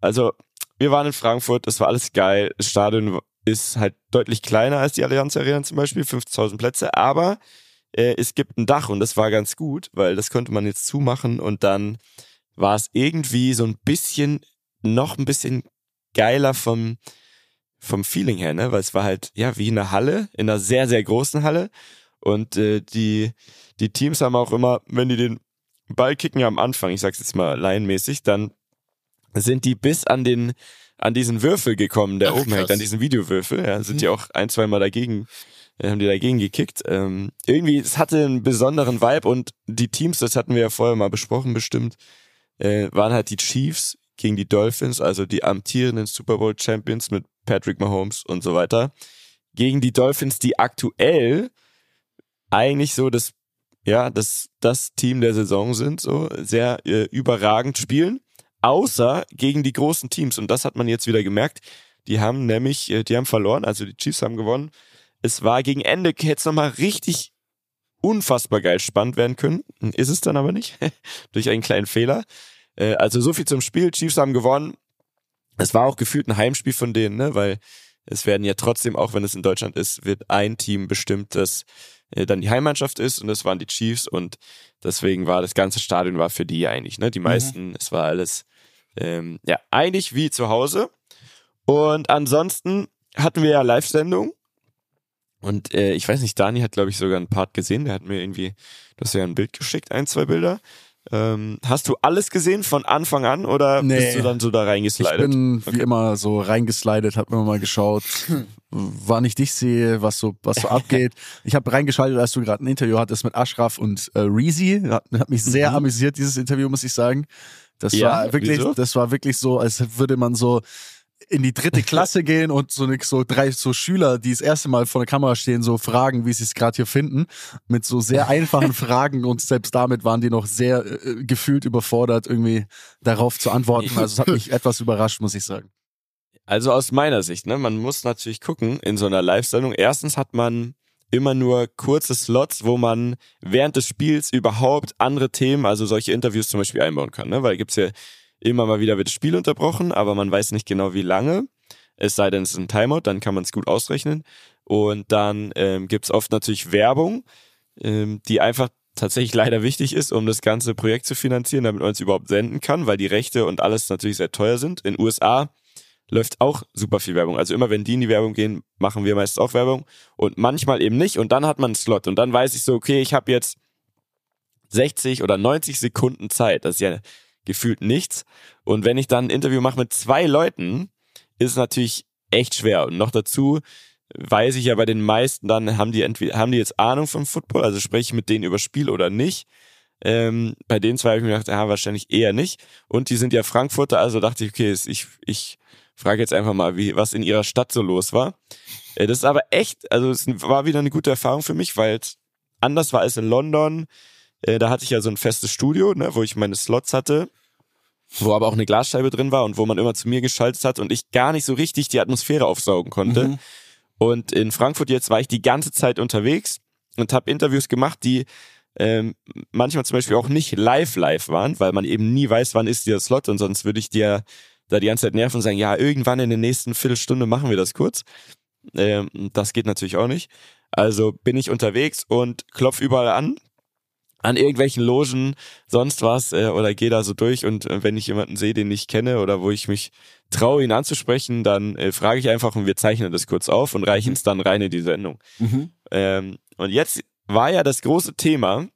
A: Also, wir waren in Frankfurt, es war alles geil. Das Stadion ist halt deutlich kleiner als die Allianz Arena zum Beispiel, 50.000 Plätze, aber äh, es gibt ein Dach und das war ganz gut, weil das konnte man jetzt zumachen und dann war es irgendwie so ein bisschen, noch ein bisschen geiler vom, vom Feeling her, ne? Weil es war halt, ja, wie eine Halle, in einer sehr, sehr großen Halle. Und äh, die, die Teams haben auch immer, wenn die den Ball kicken am Anfang, ich sag's jetzt mal laienmäßig, dann sind die bis an den, an diesen Würfel gekommen, der
B: Ach,
A: oben hängt,
B: krass.
A: an diesen Videowürfel. Ja, sind
B: Mhm.
A: die auch ein, zwei Mal dagegen, äh, haben die dagegen gekickt. Ähm, irgendwie, es hatte einen besonderen Vibe und die Teams, das hatten wir ja vorher mal besprochen bestimmt, äh, waren halt die Chiefs gegen die Dolphins, also die amtierenden Super Bowl Champions mit Patrick Mahomes und so weiter, gegen die Dolphins, die aktuell eigentlich so das, ja, das, das Team der Saison sind, so sehr äh, überragend spielen, außer gegen die großen Teams. Und das hat man jetzt wieder gemerkt. Die haben nämlich, äh, die haben verloren, also die Chiefs haben gewonnen. Es war gegen Ende, hätte es nochmal richtig unfassbar geil spannend werden können. Ist es dann aber nicht, durch einen kleinen Fehler. Äh, also so viel zum Spiel. Chiefs haben gewonnen. Es war auch gefühlt ein Heimspiel von denen, ne? weil es werden ja trotzdem, auch wenn es in Deutschland ist, wird ein Team bestimmt, das äh, dann die Heimmannschaft ist und das waren die Chiefs und deswegen war das ganze Stadion war für die eigentlich, ne? Die mhm. meisten, mhm. es war alles ähm, ja eigentlich wie zu Hause. Und ansonsten hatten wir ja Live-Sendung und äh, ich weiß nicht, Dani hat glaube ich sogar einen Part gesehen, der hat mir irgendwie, du hast ja ein Bild geschickt, ein, zwei Bilder. Ähm, hast du alles gesehen von Anfang an oder nee. bist du dann so da reingeslidet?
C: Ich bin okay. wie immer so reingeslidet, hab mir mal geschaut, wann ich dich sehe, was so was so abgeht. Ich habe reingeschaltet, als du gerade ein Interview hattest mit Ashraf und äh, Reezy. Hat, hat mich sehr mhm. amüsiert dieses Interview, muss ich sagen. Das ja, war wirklich, wieso? das war wirklich so, als würde man so in die dritte Klasse gehen und so, so drei so Schüler, die das erste Mal vor der Kamera stehen, so fragen, wie sie es gerade hier finden, mit so sehr einfachen Fragen und selbst damit waren die noch sehr äh, gefühlt überfordert, irgendwie darauf zu antworten. Also es hat mich etwas überrascht, muss ich sagen.
A: Also aus meiner Sicht, ne, man muss natürlich gucken in so einer Live-Sendung. Erstens hat man immer nur kurze Slots, wo man während des Spiels überhaupt andere Themen, also solche Interviews zum Beispiel einbauen kann, ne? Weil gibt's ja Immer mal wieder wird das Spiel unterbrochen, aber man weiß nicht genau wie lange. Es sei denn, es ist ein Timeout, dann kann man es gut ausrechnen. Und dann ähm, gibt es oft natürlich Werbung, ähm, die einfach tatsächlich leider wichtig ist, um das ganze Projekt zu finanzieren, damit man es überhaupt senden kann, weil die Rechte und alles natürlich sehr teuer sind. In USA läuft auch super viel Werbung. Also immer wenn die in die Werbung gehen, machen wir meistens auch Werbung und manchmal eben nicht und dann hat man einen Slot und dann weiß ich so, okay, ich habe jetzt 60 oder 90 Sekunden Zeit. Das ist ja gefühlt nichts. Und wenn ich dann ein Interview mache mit zwei Leuten, ist es natürlich echt schwer. Und noch dazu weiß ich ja bei den meisten dann, haben die entweder, haben die jetzt Ahnung vom Football, also spreche ich mit denen über Spiel oder nicht. Ähm, bei den zwei habe ich mir gedacht, ja, wahrscheinlich eher nicht. Und die sind ja Frankfurter, also dachte ich, okay, ich, ich frage jetzt einfach mal, wie, was in ihrer Stadt so los war. Äh, das ist aber echt, also es war wieder eine gute Erfahrung für mich, weil es anders war als in London. Äh, da hatte ich ja so ein festes Studio, ne, wo ich meine Slots hatte, wo aber auch eine Glasscheibe drin war und wo man immer zu mir geschaltet hat und ich gar nicht so richtig die Atmosphäre aufsaugen konnte. Mhm. Und in Frankfurt jetzt war ich die ganze Zeit unterwegs und habe Interviews gemacht, die ähm, manchmal zum Beispiel auch nicht live live waren, weil man eben nie weiß, wann ist dieser Slot und sonst würde ich dir da die ganze Zeit nerven und sagen, ja, irgendwann in der nächsten Viertelstunde machen wir das kurz. Ähm, das geht natürlich auch nicht. Also bin ich unterwegs und klopf überall an, an irgendwelchen Logen, sonst was, äh, oder gehe da so durch und äh, wenn ich jemanden sehe, den ich kenne oder wo ich mich traue, ihn anzusprechen, dann äh, frage ich einfach und wir zeichnen das kurz auf und reichen es dann rein in die Sendung. Mhm. Ähm, und jetzt war ja das große Thema,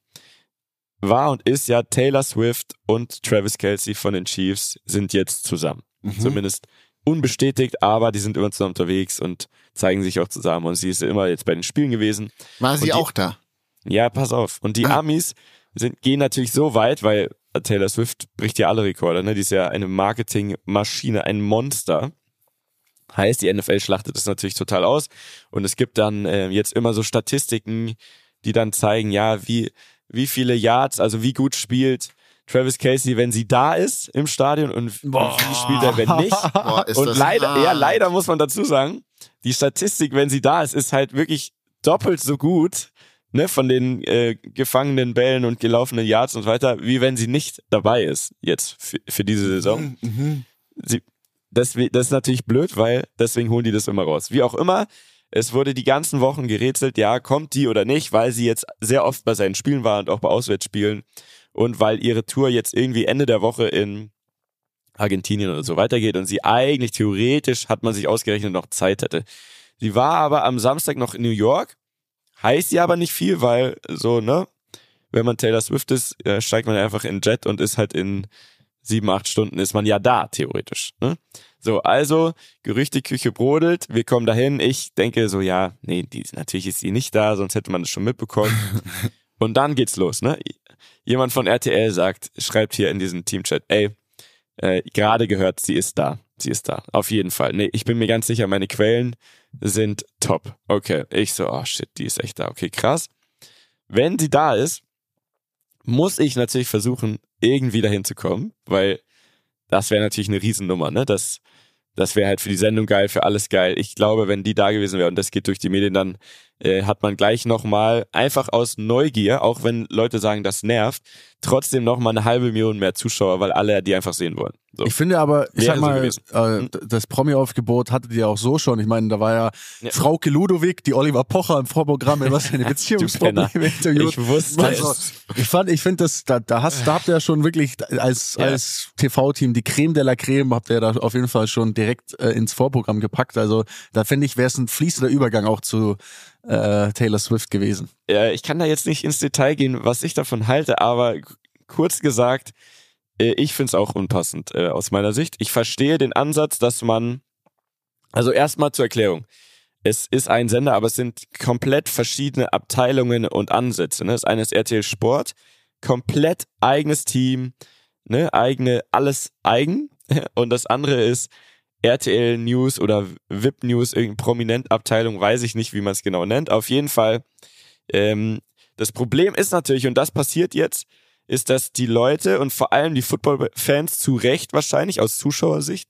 A: war und ist ja Taylor Swift und Travis Kelsey von den Chiefs sind jetzt zusammen. Mhm. Zumindest unbestätigt, aber die sind immer zusammen unterwegs und zeigen sich auch zusammen und sie ist immer jetzt bei den Spielen gewesen.
B: War sie
A: die,
B: auch da?
A: Ja, pass auf. Und die ah. Amis sind, gehen natürlich so weit, weil Taylor Swift bricht ja alle Rekorde, ne? Die ist ja eine Marketingmaschine, ein Monster. Heißt, die NFL schlachtet das natürlich total aus. Und es gibt dann äh, jetzt immer so Statistiken, die dann zeigen, ja, wie, wie viele Yards, also wie gut spielt Travis Casey, wenn sie da ist im Stadion und Boah. wie spielt er, wenn nicht. Boah, und leider, hart. ja, leider muss man dazu sagen, die Statistik, wenn sie da ist, ist halt wirklich doppelt so gut ne, von den äh, gefangenen Bällen und gelaufenen Yards und so weiter, wie wenn sie nicht dabei ist jetzt für, für diese Saison. Mhm. mhm. Sie, das, das ist natürlich blöd, weil deswegen holen die das immer raus. Wie auch immer, es wurde die ganzen Wochen gerätselt, ja, kommt die oder nicht, weil sie jetzt sehr oft bei seinen Spielen war und auch bei Auswärtsspielen und weil ihre Tour jetzt irgendwie Ende der Woche in Argentinien oder so weitergeht und sie eigentlich theoretisch, hat man sich ausgerechnet, noch Zeit hätte. Sie war aber am Samstag noch in New York Heißt ja aber nicht viel, weil so, ne? Wenn man Taylor Swift ist, äh, steigt man einfach in Jet und ist halt in sieben, acht Stunden ist man ja da, theoretisch. Ne? So, also, Gerüchteküche brodelt, wir kommen dahin. Ich denke so, ja, nee, die, natürlich ist sie nicht da, sonst hätte man das schon mitbekommen. und dann geht's los, ne? Jemand von RTL sagt, schreibt hier in diesem Teamchat, ey, äh, gerade gehört, sie ist da. Sie ist da. Auf jeden Fall. Nee, ich bin mir ganz sicher, meine Quellen sind top. Okay. Ich so, oh shit, die ist echt da. Okay, krass. Wenn sie da ist, muss ich natürlich versuchen, irgendwie dahin zu kommen, weil das wäre natürlich eine Riesennummer, ne? Das, das wäre halt für die Sendung geil, für alles geil. Ich glaube, wenn die da gewesen wäre und das geht durch die Medien, dann äh, hat man gleich nochmal einfach aus Neugier, auch wenn Leute sagen, das nervt, trotzdem nochmal eine halbe Million mehr Zuschauer, weil alle die einfach sehen wollen. So.
C: Ich finde aber, ich
A: Wäre
C: sag mal,
A: so
C: äh, das Promi-Aufgebot hattet ihr auch so schon. Ich meine, da war ja,
A: Ja.
C: Frauke Ludowig, die Oliver Pocher im Vorprogramm, was seine
A: Penner.
C: Beziehungsprobleme interviewt.
A: Ich wusste
C: Also,
A: es.
C: ich fand, ich finde das, da, da hast, da habt ihr ja schon wirklich als,
A: Ja.
C: als TV-Team die Creme de la Creme habt ihr da auf jeden Fall schon direkt äh, ins Vorprogramm gepackt. Also da finde ich, wäre es ein fließender Übergang auch zu äh, Taylor Swift gewesen.
A: äh, ich kann da jetzt nicht ins Detail gehen, was ich davon halte, aber kurz gesagt, äh, ich finde es auch unpassend äh, aus meiner Sicht. Ich verstehe den Ansatz, dass man, also erstmal zur Erklärung. Es ist ein Sender, aber es sind komplett verschiedene Abteilungen und Ansätze. Ne? Das eine ist RTL Sport, komplett eigenes Team, ne? eigene, alles eigen. Und das andere ist RTL News oder VIP News, irgendeine Prominentabteilung, weiß ich nicht, wie man es genau nennt. Auf jeden Fall ähm, das Problem ist natürlich, und das passiert jetzt, ist, dass die Leute und vor allem die Football-Fans zu Recht wahrscheinlich aus Zuschauersicht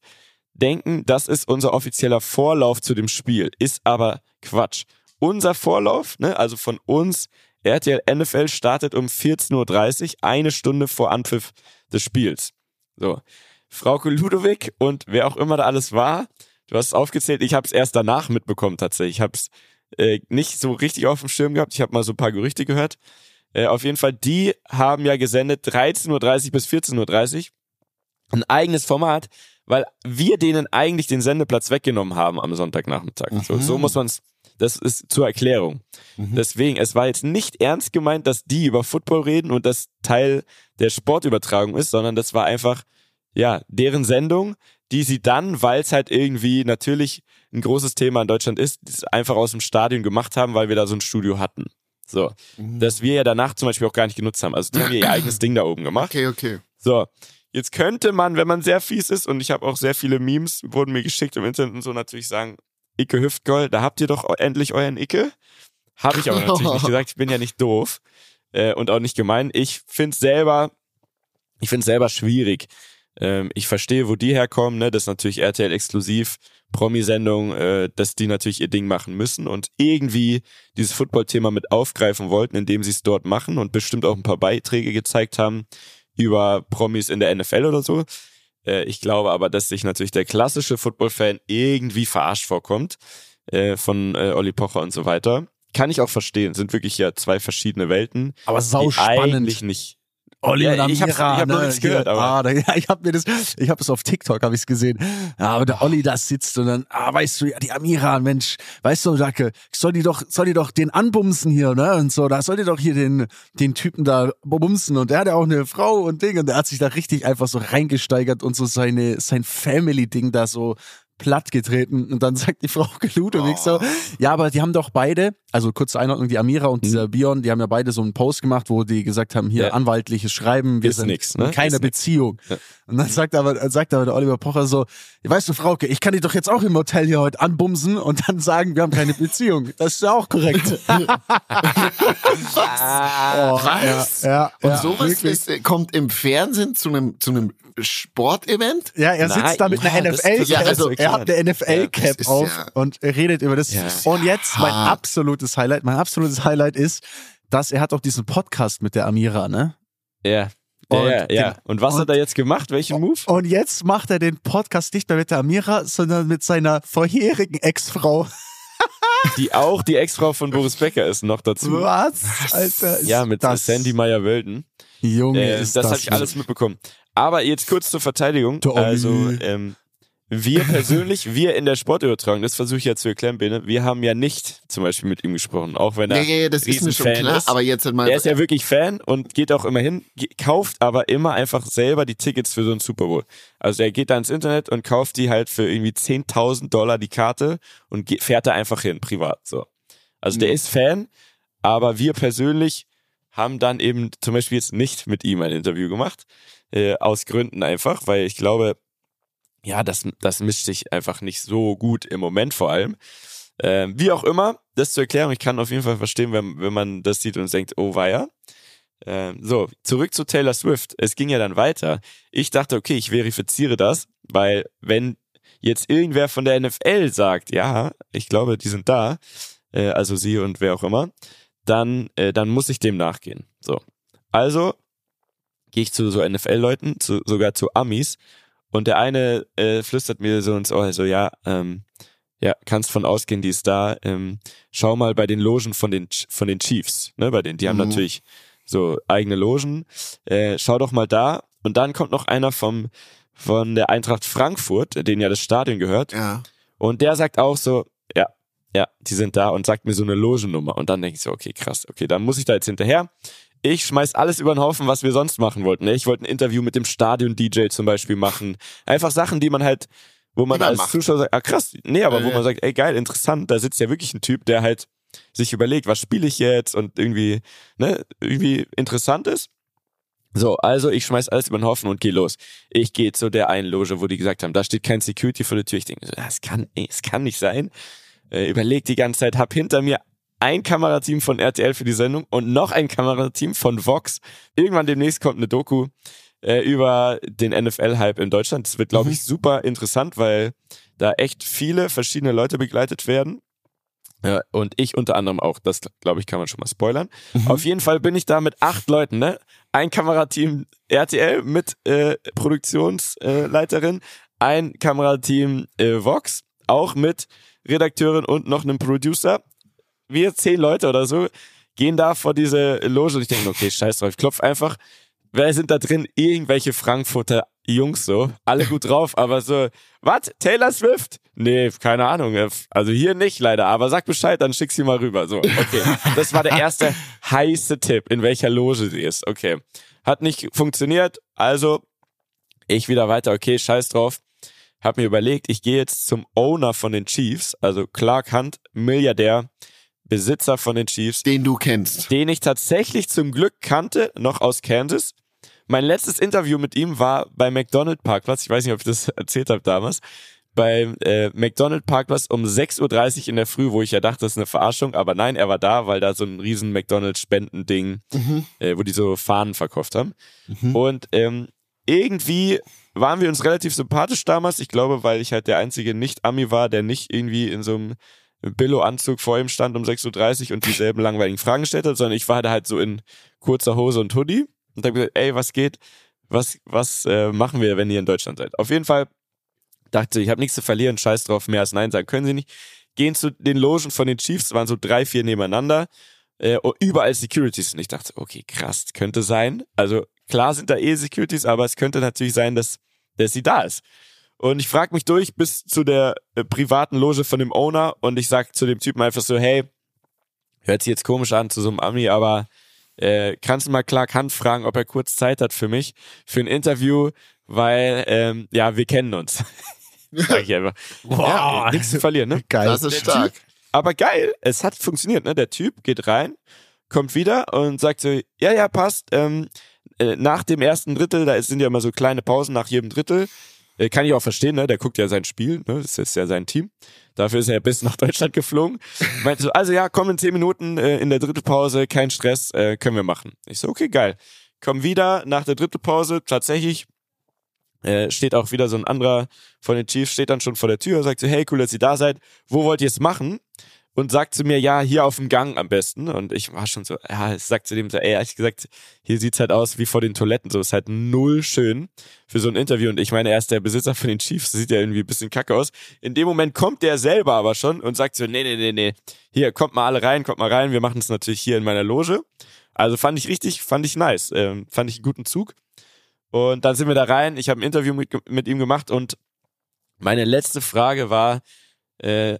A: denken, das ist unser offizieller Vorlauf zu dem Spiel. Ist aber Quatsch. Unser Vorlauf, ne, also von uns, RTL NFL startet um 14.30 Uhr, eine Stunde vor Anpfiff des Spiels. So. Frauke Ludowig und wer auch immer da alles war, du hast es aufgezählt, ich habe es erst danach mitbekommen tatsächlich. Ich habe es äh, nicht so richtig auf dem Schirm gehabt. Ich habe mal so ein paar Gerüchte gehört. Äh, auf jeden Fall, die haben ja gesendet 13.30 Uhr bis 14.30 Uhr. Ein eigenes Format, weil wir denen eigentlich den Sendeplatz weggenommen haben am Sonntagnachmittag. So, so muss man es, das ist zur Erklärung. Deswegen, es war jetzt nicht ernst gemeint, dass die über Football reden und das Teil der Sportübertragung ist, sondern das war einfach, ja, deren Sendung, die sie dann, weil es halt irgendwie natürlich ein großes Thema in Deutschland ist, das einfach aus dem Stadion gemacht haben, weil wir da so ein Studio hatten. So. Dass wir ja danach zum Beispiel auch gar nicht genutzt haben. Also die haben ihr eigenes Ding da oben gemacht.
B: Okay, okay.
A: So. Jetzt könnte man, wenn man sehr fies ist, und ich habe auch sehr viele Memes, wurden mir geschickt im Internet und so, natürlich sagen, Icke Hüftgold, da habt ihr doch endlich euren Icke. Habe ich aber natürlich nicht gesagt, ich bin ja nicht doof äh, und auch nicht gemein. Ich finde selber, ich finde selber schwierig. Ähm, ich verstehe, wo die herkommen, ne? Das ist natürlich RTL exklusiv, Promi-Sendung, äh, dass die natürlich ihr Ding machen müssen und irgendwie dieses Football-Thema mit aufgreifen wollten, indem sie es dort machen und bestimmt auch ein paar Beiträge gezeigt haben über Promis in der NFL oder so. Äh, ich glaube aber, dass sich natürlich der klassische Football-Fan irgendwie verarscht vorkommt äh, von äh, Olli Pocher und so weiter. Kann ich auch verstehen. Sind wirklich ja zwei verschiedene Welten.
C: Aber sau spannend.
A: eigentlich nicht.
C: Olli
A: Ja, ich
C: Amira,
A: ich hab noch
C: ne?
A: nichts gehört, aber-
C: ah, ja, ich habe mir das, ich habe es auf TikTok, habe ich gesehen. Ja, aber der Olli da sitzt und dann, ah, weißt du, ja, die Amira, Mensch, weißt du, Jacke, soll die doch, soll die doch den anbumsen hier, ne? Und so, da soll die doch hier den, den Typen da bumsen und der hat ja auch eine Frau und Ding und der hat sich da richtig einfach so reingesteigert und so seine, sein Family-Ding da so platt getreten und dann sagt die Frau Ludwig so, ja, aber die haben doch beide, also kurze Einordnung, die Amira und dieser Bion, die haben ja beide so einen Post gemacht, wo die gesagt haben, hier
A: Ja.
C: anwaltliches Schreiben, wir
A: Ist
C: sind
A: nix, ne?
C: in keiner
A: Ist.
C: Beziehung. Und dann sagt aber, sagt aber der Oliver Pocher so, weißt du, Frauke, ich kann dich doch jetzt auch im Hotel hier heute anbumsen und dann sagen, wir haben keine Beziehung. Das ist ja auch korrekt. oh,
B: Was?
C: Ja, ja,
B: Und
C: ja,
B: sowas ist, äh, kommt im Fernsehen zu einem zu einem Sportevent?
C: Ja, er
A: Nein,
C: sitzt da mit
A: ja,
C: einer
A: versuch
B: ich zu
C: er hat eine
A: Ja,
C: NFL-Cap
B: ist
C: auf
B: ja-
C: und redet über das.
A: Ja.
C: Und jetzt mein absolutes Highlight. Mein absolutes Highlight ist, dass er hat auch diesen Podcast mit der Amira, ne?
A: Ja.
C: Und
A: Ja, ja, ja.
C: den-
A: Und was
C: und-
A: hat er jetzt gemacht? Welchen Move?
C: Und jetzt macht er den Podcast nicht mehr mit der Amira, sondern mit seiner vorherigen Ex-Frau.
A: Die auch die Ex-Frau von Boris Becker ist noch dazu.
C: Was? Alter, ist
A: Ja, mit
C: das,
A: Sandy Meyer-Wölden.
C: Junge,
A: Äh,
C: ist
A: das
C: das
A: habe ich alles mitbekommen. Aber jetzt kurz zur Verteidigung.
C: Der Olli.
A: Also, ähm, wir persönlich, wir in der Sportübertragung, das versuche ich ja zu erklären, Bene, wir haben ja nicht zum Beispiel mit ihm gesprochen, auch wenn er
B: Nee, das ist mir schon
A: Riesenfan
B: klar,
A: ist.
B: aber jetzt halt mal
A: Er ist ja wirklich Fan und geht auch immer hin, kauft aber immer einfach selber die Tickets für so einen Super Bowl. Also er geht da ins Internet und kauft die halt für irgendwie 10.000 Dollar die Karte und ge- fährt da einfach hin, privat, so. Also der
B: Mhm.
A: ist Fan, aber wir persönlich haben dann eben zum Beispiel jetzt nicht mit ihm ein Interview gemacht, äh, aus Gründen einfach, weil ich glaube, ja, das, das mischt sich einfach nicht so gut im Moment vor allem. Ähm, wie auch immer, das zur Erklärung, ich kann auf jeden Fall verstehen, wenn, wenn man das sieht und denkt, oh weia. Ähm, so, zurück zu Taylor Swift. Es ging ja dann weiter. Ich dachte, okay, ich verifiziere das, weil wenn jetzt irgendwer von der NFL sagt, ja, ich glaube, die sind da, äh, also sie und wer auch immer, dann, äh, dann muss ich dem nachgehen. So. Also gehe ich zu so NFL-Leuten, zu, sogar zu Amis, und der eine äh, flüstert mir so ins Ohr, so, ja, ähm, ja, kannst von ausgehen, die ist da. Ähm, schau mal bei den Logen von den von den Chiefs, ne, bei denen, die haben
B: Mhm.
A: natürlich so eigene Logen. Äh, schau doch mal da. Und dann kommt noch einer vom von der Eintracht Frankfurt, denen ja das Stadion gehört.
B: Ja.
A: Und der sagt auch so, ja, ja, die sind da und sagt mir so eine Logennummer. Und dann denke ich so, okay, krass, okay, dann muss ich da jetzt hinterher. Ich schmeiß alles über den Haufen, was wir sonst machen wollten. ne? Ich wollte ein Interview mit dem Stadion-DJ zum Beispiel machen. Einfach Sachen, die man halt, wo man als
B: macht.
A: Zuschauer sagt, ah krass, nee, aber
B: Ja,
A: wo man sagt, ey geil, interessant, da sitzt ja wirklich ein Typ, der halt sich überlegt, was spiele ich jetzt und irgendwie, ne, irgendwie interessant ist. So, also ich schmeiß alles über den Haufen und geh los. Ich gehe zu der einen Loge, wo die gesagt haben, da steht kein Security vor der Tür. Ich denke, so, das kann, ey, das kann nicht sein. Äh, überleg die ganze Zeit, hab hinter mir ein Kamerateam von RTL für die Sendung und noch ein Kamerateam von Vox. Irgendwann demnächst kommt eine Doku äh, über den NFL-Hype in Deutschland. Das wird, glaube ich, super interessant, weil da echt viele verschiedene Leute begleitet werden. Ja, und ich unter anderem auch. Das, glaube ich, kann man schon mal spoilern. Auf jeden Fall bin ich da mit acht Leuten, ne? Ein Kamerateam RTL mit äh, Produktionsleiterin, ein Kamerateam äh, Vox, auch mit Redakteurin und noch einem Producer. Wir zehn Leute oder so gehen da vor diese Loge und ich denke, okay, scheiß drauf, ich klopf einfach. Wer sind da drin? Irgendwelche Frankfurter Jungs so, alle gut drauf, aber so, was? Taylor Swift? Nee, keine Ahnung. Also hier nicht leider, aber sag Bescheid, dann schick sie mal rüber. So, okay. Das war der erste heiße Tipp, in welcher Loge sie ist. Okay. Hat nicht funktioniert, also ich wieder weiter, okay, scheiß drauf. Hab mir überlegt, ich gehe jetzt zum Owner von den Chiefs, also Clark Hunt, Milliardär, Besitzer von den Chiefs,
B: Den du kennst.
A: den ich tatsächlich zum Glück kannte, noch aus Kansas. Mein letztes Interview mit ihm war bei McDonald Parkplatz. Ich weiß nicht, ob ich das erzählt habe damals. Beim äh, McDonald Parkplatz um 6.30 Uhr in der Früh, wo ich ja dachte, das ist eine Verarschung, aber nein, er war da, weil da so ein riesen McDonald-Spendending, äh, wo die so Fahnen verkauft haben. Und ähm, irgendwie waren wir uns relativ sympathisch damals. Ich glaube, weil ich halt der einzige Nicht-Ami war, der nicht irgendwie in so einem Billo-Anzug vor ihm stand um 6.30 Uhr und dieselben langweiligen Fragen gestellt hat, sondern ich war da halt so in kurzer Hose und Hoodie und hab gesagt, ey, was geht? Was, was äh, machen wir, wenn ihr in Deutschland seid? Auf jeden Fall dachte ich, habe nichts zu verlieren, scheiß drauf, mehr als Nein sagen können sie nicht. Gehen zu den Logen von den Chiefs, waren so drei, vier nebeneinander, äh, und überall Securities. Und ich dachte, okay, krass, könnte sein. Also klar sind da eh Securities, aber es könnte natürlich sein, dass, dass sie da ist. Und ich frage mich durch bis zu der äh, privaten Loge von dem Owner und ich sag zu dem Typen einfach so, hey, hört sich jetzt komisch an zu so einem Ami, aber äh, kannst du mal Clark Hunt fragen, ob er kurz Zeit hat für mich, für ein Interview, weil, ähm, ja, wir kennen uns. Sag ich einfach. Ja, nichts zu verlieren, ne?
C: Geil.
B: Das ist stark.
A: Aber geil, es hat funktioniert, ne? Der Typ geht rein, kommt wieder und sagt so, ja, ja, passt. Ähm, äh, nach dem ersten Drittel, da sind ja immer so kleine Pausen nach jedem Drittel. Äh, kann ich auch verstehen, ne? Der guckt ja sein Spiel, ne? Das ist ja sein Team. Dafür ist er bis nach Deutschland geflogen. Meinte so, also ja, komm in zehn Minuten äh, in der Drittelpause, kein Stress, äh, können wir machen. Ich so, okay, geil. Komm wieder nach der Drittelpause, tatsächlich äh, steht auch wieder so ein anderer von den Chiefs, steht dann schon vor der Tür, sagt so, hey, cool, dass ihr da seid. Wo wollt ihr es machen? Und sagt zu mir, ja, hier auf dem Gang am besten. Und ich war schon so, ja, ich sag zu dem so, ey, ehrlich gesagt, hier sieht's halt aus wie vor den Toiletten. So ist halt null schön für so ein Interview. Und ich meine, er ist der Besitzer von den Chiefs, sieht ja irgendwie ein bisschen kacke aus. In dem Moment kommt der selber aber schon und sagt so, nee, nee, nee, nee, hier, kommt mal alle rein, kommt mal rein. Wir machen es natürlich hier in meiner Loge. Also fand ich richtig, fand ich nice. Ähm, fand ich einen guten Zug. Und dann sind wir da rein. Ich habe ein Interview mit, mit ihm gemacht und meine letzte Frage war, äh,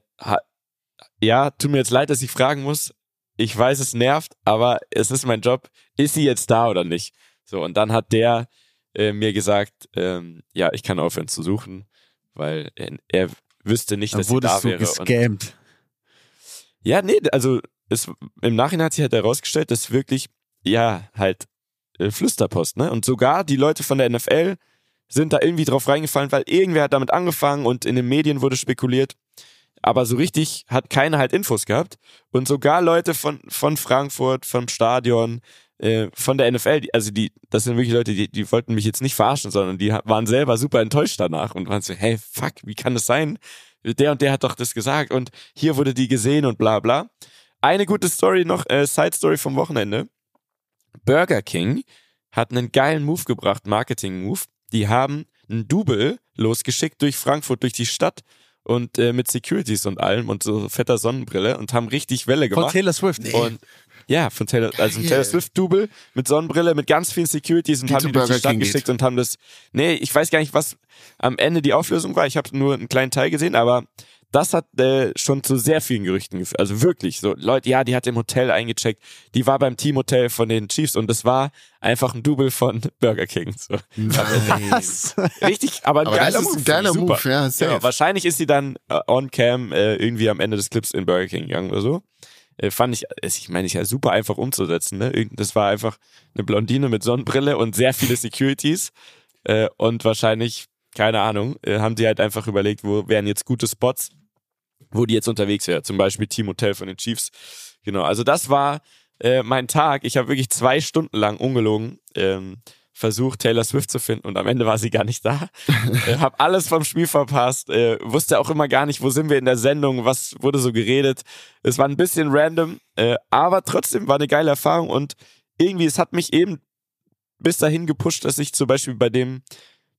A: ja, tut mir jetzt leid, dass ich fragen muss. Ich weiß, es nervt, aber es ist mein Job. Ist sie jetzt da oder nicht? So, und dann hat der äh, mir gesagt, ähm, ja, ich kann aufhören zu suchen, weil er, er wüsste nicht, dass
C: Dann
A: sie da
C: wurdest du
A: wäre. Und,
C: gescammt.
A: ja, nee, also es, im Nachhinein hat sich halt herausgestellt, dass wirklich, ja, halt äh, Flüsterpost, ne? Und sogar die Leute von der NFL sind da irgendwie drauf reingefallen, weil irgendwer hat damit angefangen und in den Medien wurde spekuliert. Aber so richtig hat keiner halt Infos gehabt. Und sogar Leute von, von Frankfurt, vom Stadion, äh, von der NFL, die, also die, das sind wirklich Leute, die, die wollten mich jetzt nicht verarschen, sondern die waren selber super enttäuscht danach und waren so, hey, fuck, wie kann das sein? der und der hat doch das gesagt und hier wurde die gesehen und bla bla. Eine gute Story noch, äh, Side Story vom Wochenende. Burger King hat einen geilen Move gebracht, Marketing-Move. Die haben ein Double losgeschickt durch Frankfurt, durch die Stadt und äh, mit Securities und allem und so fetter Sonnenbrille und haben richtig Welle
C: Von
A: gemacht.
C: Taylor Swift.
A: Und ja, von Taylor, also ein. Taylor Swift Double mit Sonnenbrille, mit ganz vielen Securities und
B: Die
A: haben die durch die Stadt
B: King
A: geschickt
B: geht.
A: und haben das. Nee, ich weiß gar nicht, was am Ende die Auflösung war. Ich habe nur einen kleinen Teil gesehen, aber das hat äh, schon zu sehr vielen Gerüchten geführt. Also wirklich, so Leute, ja, die hat im Hotel eingecheckt, die war beim Teamhotel von den Chiefs und das war einfach ein Double von Burger King. So.
C: Was?
A: Richtig, aber ein
B: Aber
A: geiler
B: das ist
A: Move.
B: ein geiler
A: super.
B: Move, ja, safe.
A: Genau, wahrscheinlich ist sie dann äh, on cam äh, irgendwie am Ende des Clips in Burger King gegangen oder so. Äh, fand ich, ich meine, ich ja super einfach umzusetzen. Ne? Das war einfach eine Blondine mit Sonnenbrille und sehr viele Securities äh, und wahrscheinlich, keine Ahnung, äh, haben die halt einfach überlegt, wo wären jetzt gute Spots, wo die jetzt unterwegs wäre. Zum Beispiel Team Hotel von den Chiefs. Genau, also das war äh, mein Tag. Ich habe wirklich zwei Stunden lang ungelogen ähm, versucht, Taylor Swift zu finden und am Ende war sie gar nicht da. äh, hab alles vom Spiel verpasst, äh, wusste auch immer gar nicht, wo sind wir in der Sendung, was wurde so geredet. Es war ein bisschen random, äh, aber trotzdem war eine geile Erfahrung und irgendwie, es hat mich eben bis dahin gepusht, dass ich zum Beispiel bei dem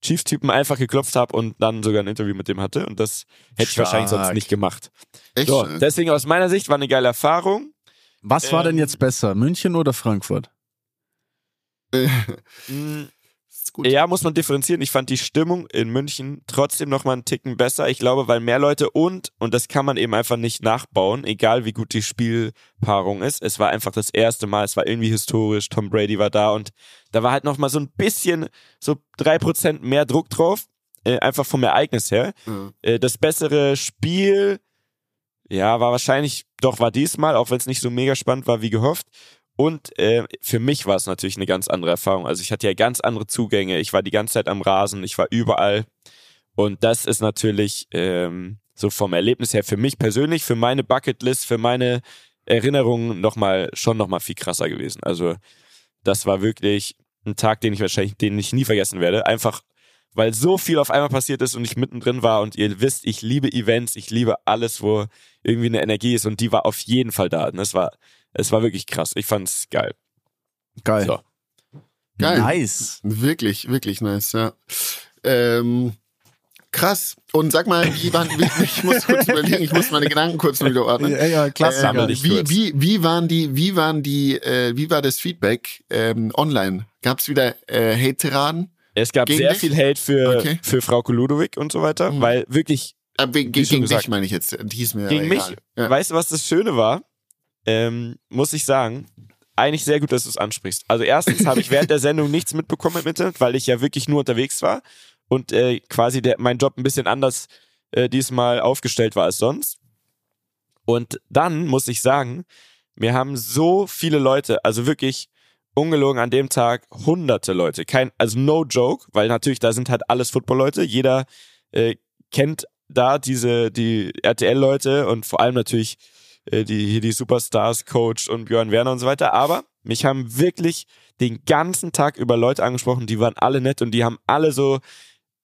A: Chiefs-Typen einfach geklopft habe und dann sogar ein Interview mit dem hatte und das hätte ich wahrscheinlich sonst
C: Stark.
A: nicht gemacht.
B: Echt?
A: So, deswegen aus meiner Sicht war eine geile Erfahrung.
C: Was war denn
A: Ähm,
C: jetzt besser, München oder Frankfurt?
B: Gut.
A: Ja, muss man differenzieren. Ich fand die Stimmung in München trotzdem noch mal einen Ticken besser. Ich glaube, weil mehr Leute und, und das kann man eben einfach nicht nachbauen, egal wie gut die Spielpaarung ist. Es war einfach das erste Mal, es war irgendwie historisch. Tom Brady war da und da war halt noch mal so ein bisschen, so drei Prozent mehr Druck drauf. Äh, einfach vom Ereignis her.
B: Ja.
A: Äh, das bessere Spiel, ja, war wahrscheinlich, doch war diesmal, auch wenn es nicht so mega spannend war wie gehofft. Und äh, für mich war es natürlich eine ganz andere Erfahrung. Also ich hatte ja ganz andere Zugänge. Ich war die ganze Zeit am Rasen, ich war überall. Und das ist natürlich ähm, so vom Erlebnis her für mich persönlich, für meine Bucketlist, für meine Erinnerungen noch mal, schon nochmal viel krasser gewesen. Also das war wirklich ein Tag, den ich wahrscheinlich, den ich nie vergessen werde. Einfach weil so viel auf einmal passiert ist und ich mittendrin war und ihr wisst, ich liebe Events, ich liebe alles, wo irgendwie eine Energie ist und die war auf jeden Fall da. Und es war, es war wirklich krass. Ich fand's geil.
C: Geil.
A: So.
B: Geil.
C: Nice.
B: Wirklich, wirklich nice, ja. Ähm, krass. Und sag mal, wie waren, ich muss kurz überlegen, ich muss meine Gedanken kurz wieder ordnen.
C: Ja, ja, Klassiker.
A: Sammel dich
B: wie, wie, wie waren die, wie waren die, äh, wie war das Feedback ähm, online? Gab's wieder äh, Hate-Tiraden?
A: Es gab
B: Gegen
A: sehr
B: dich?
A: viel Hate für,
B: Okay.
A: für Frau Ludowig und so weiter,
B: Mhm.
A: weil wirklich
B: Äh, gegen gegen
A: schon
B: dich
A: gesagt.
B: meine ich jetzt. Die ist mir
A: gegen mich,
B: egal. Ja.
A: weißt du, was das Schöne war? Ähm, muss ich sagen, eigentlich sehr gut, dass du es ansprichst. Also erstens habe ich während der Sendung nichts mitbekommen im Internet, weil ich ja wirklich nur unterwegs war und äh, quasi der, mein Job ein bisschen anders äh, diesmal aufgestellt war als sonst. Und dann muss ich sagen, mir haben so viele Leute, also wirklich ungelogen an dem Tag hunderte Leute, kein, also no joke, weil natürlich da sind halt alles Football-Leute, jeder äh, kennt da diese, die RTL-Leute und vor allem natürlich äh, die, hier die Superstars, Coach und Björn Werner und so weiter, aber mich haben wirklich den ganzen Tag über Leute angesprochen, die waren alle nett und die haben alle so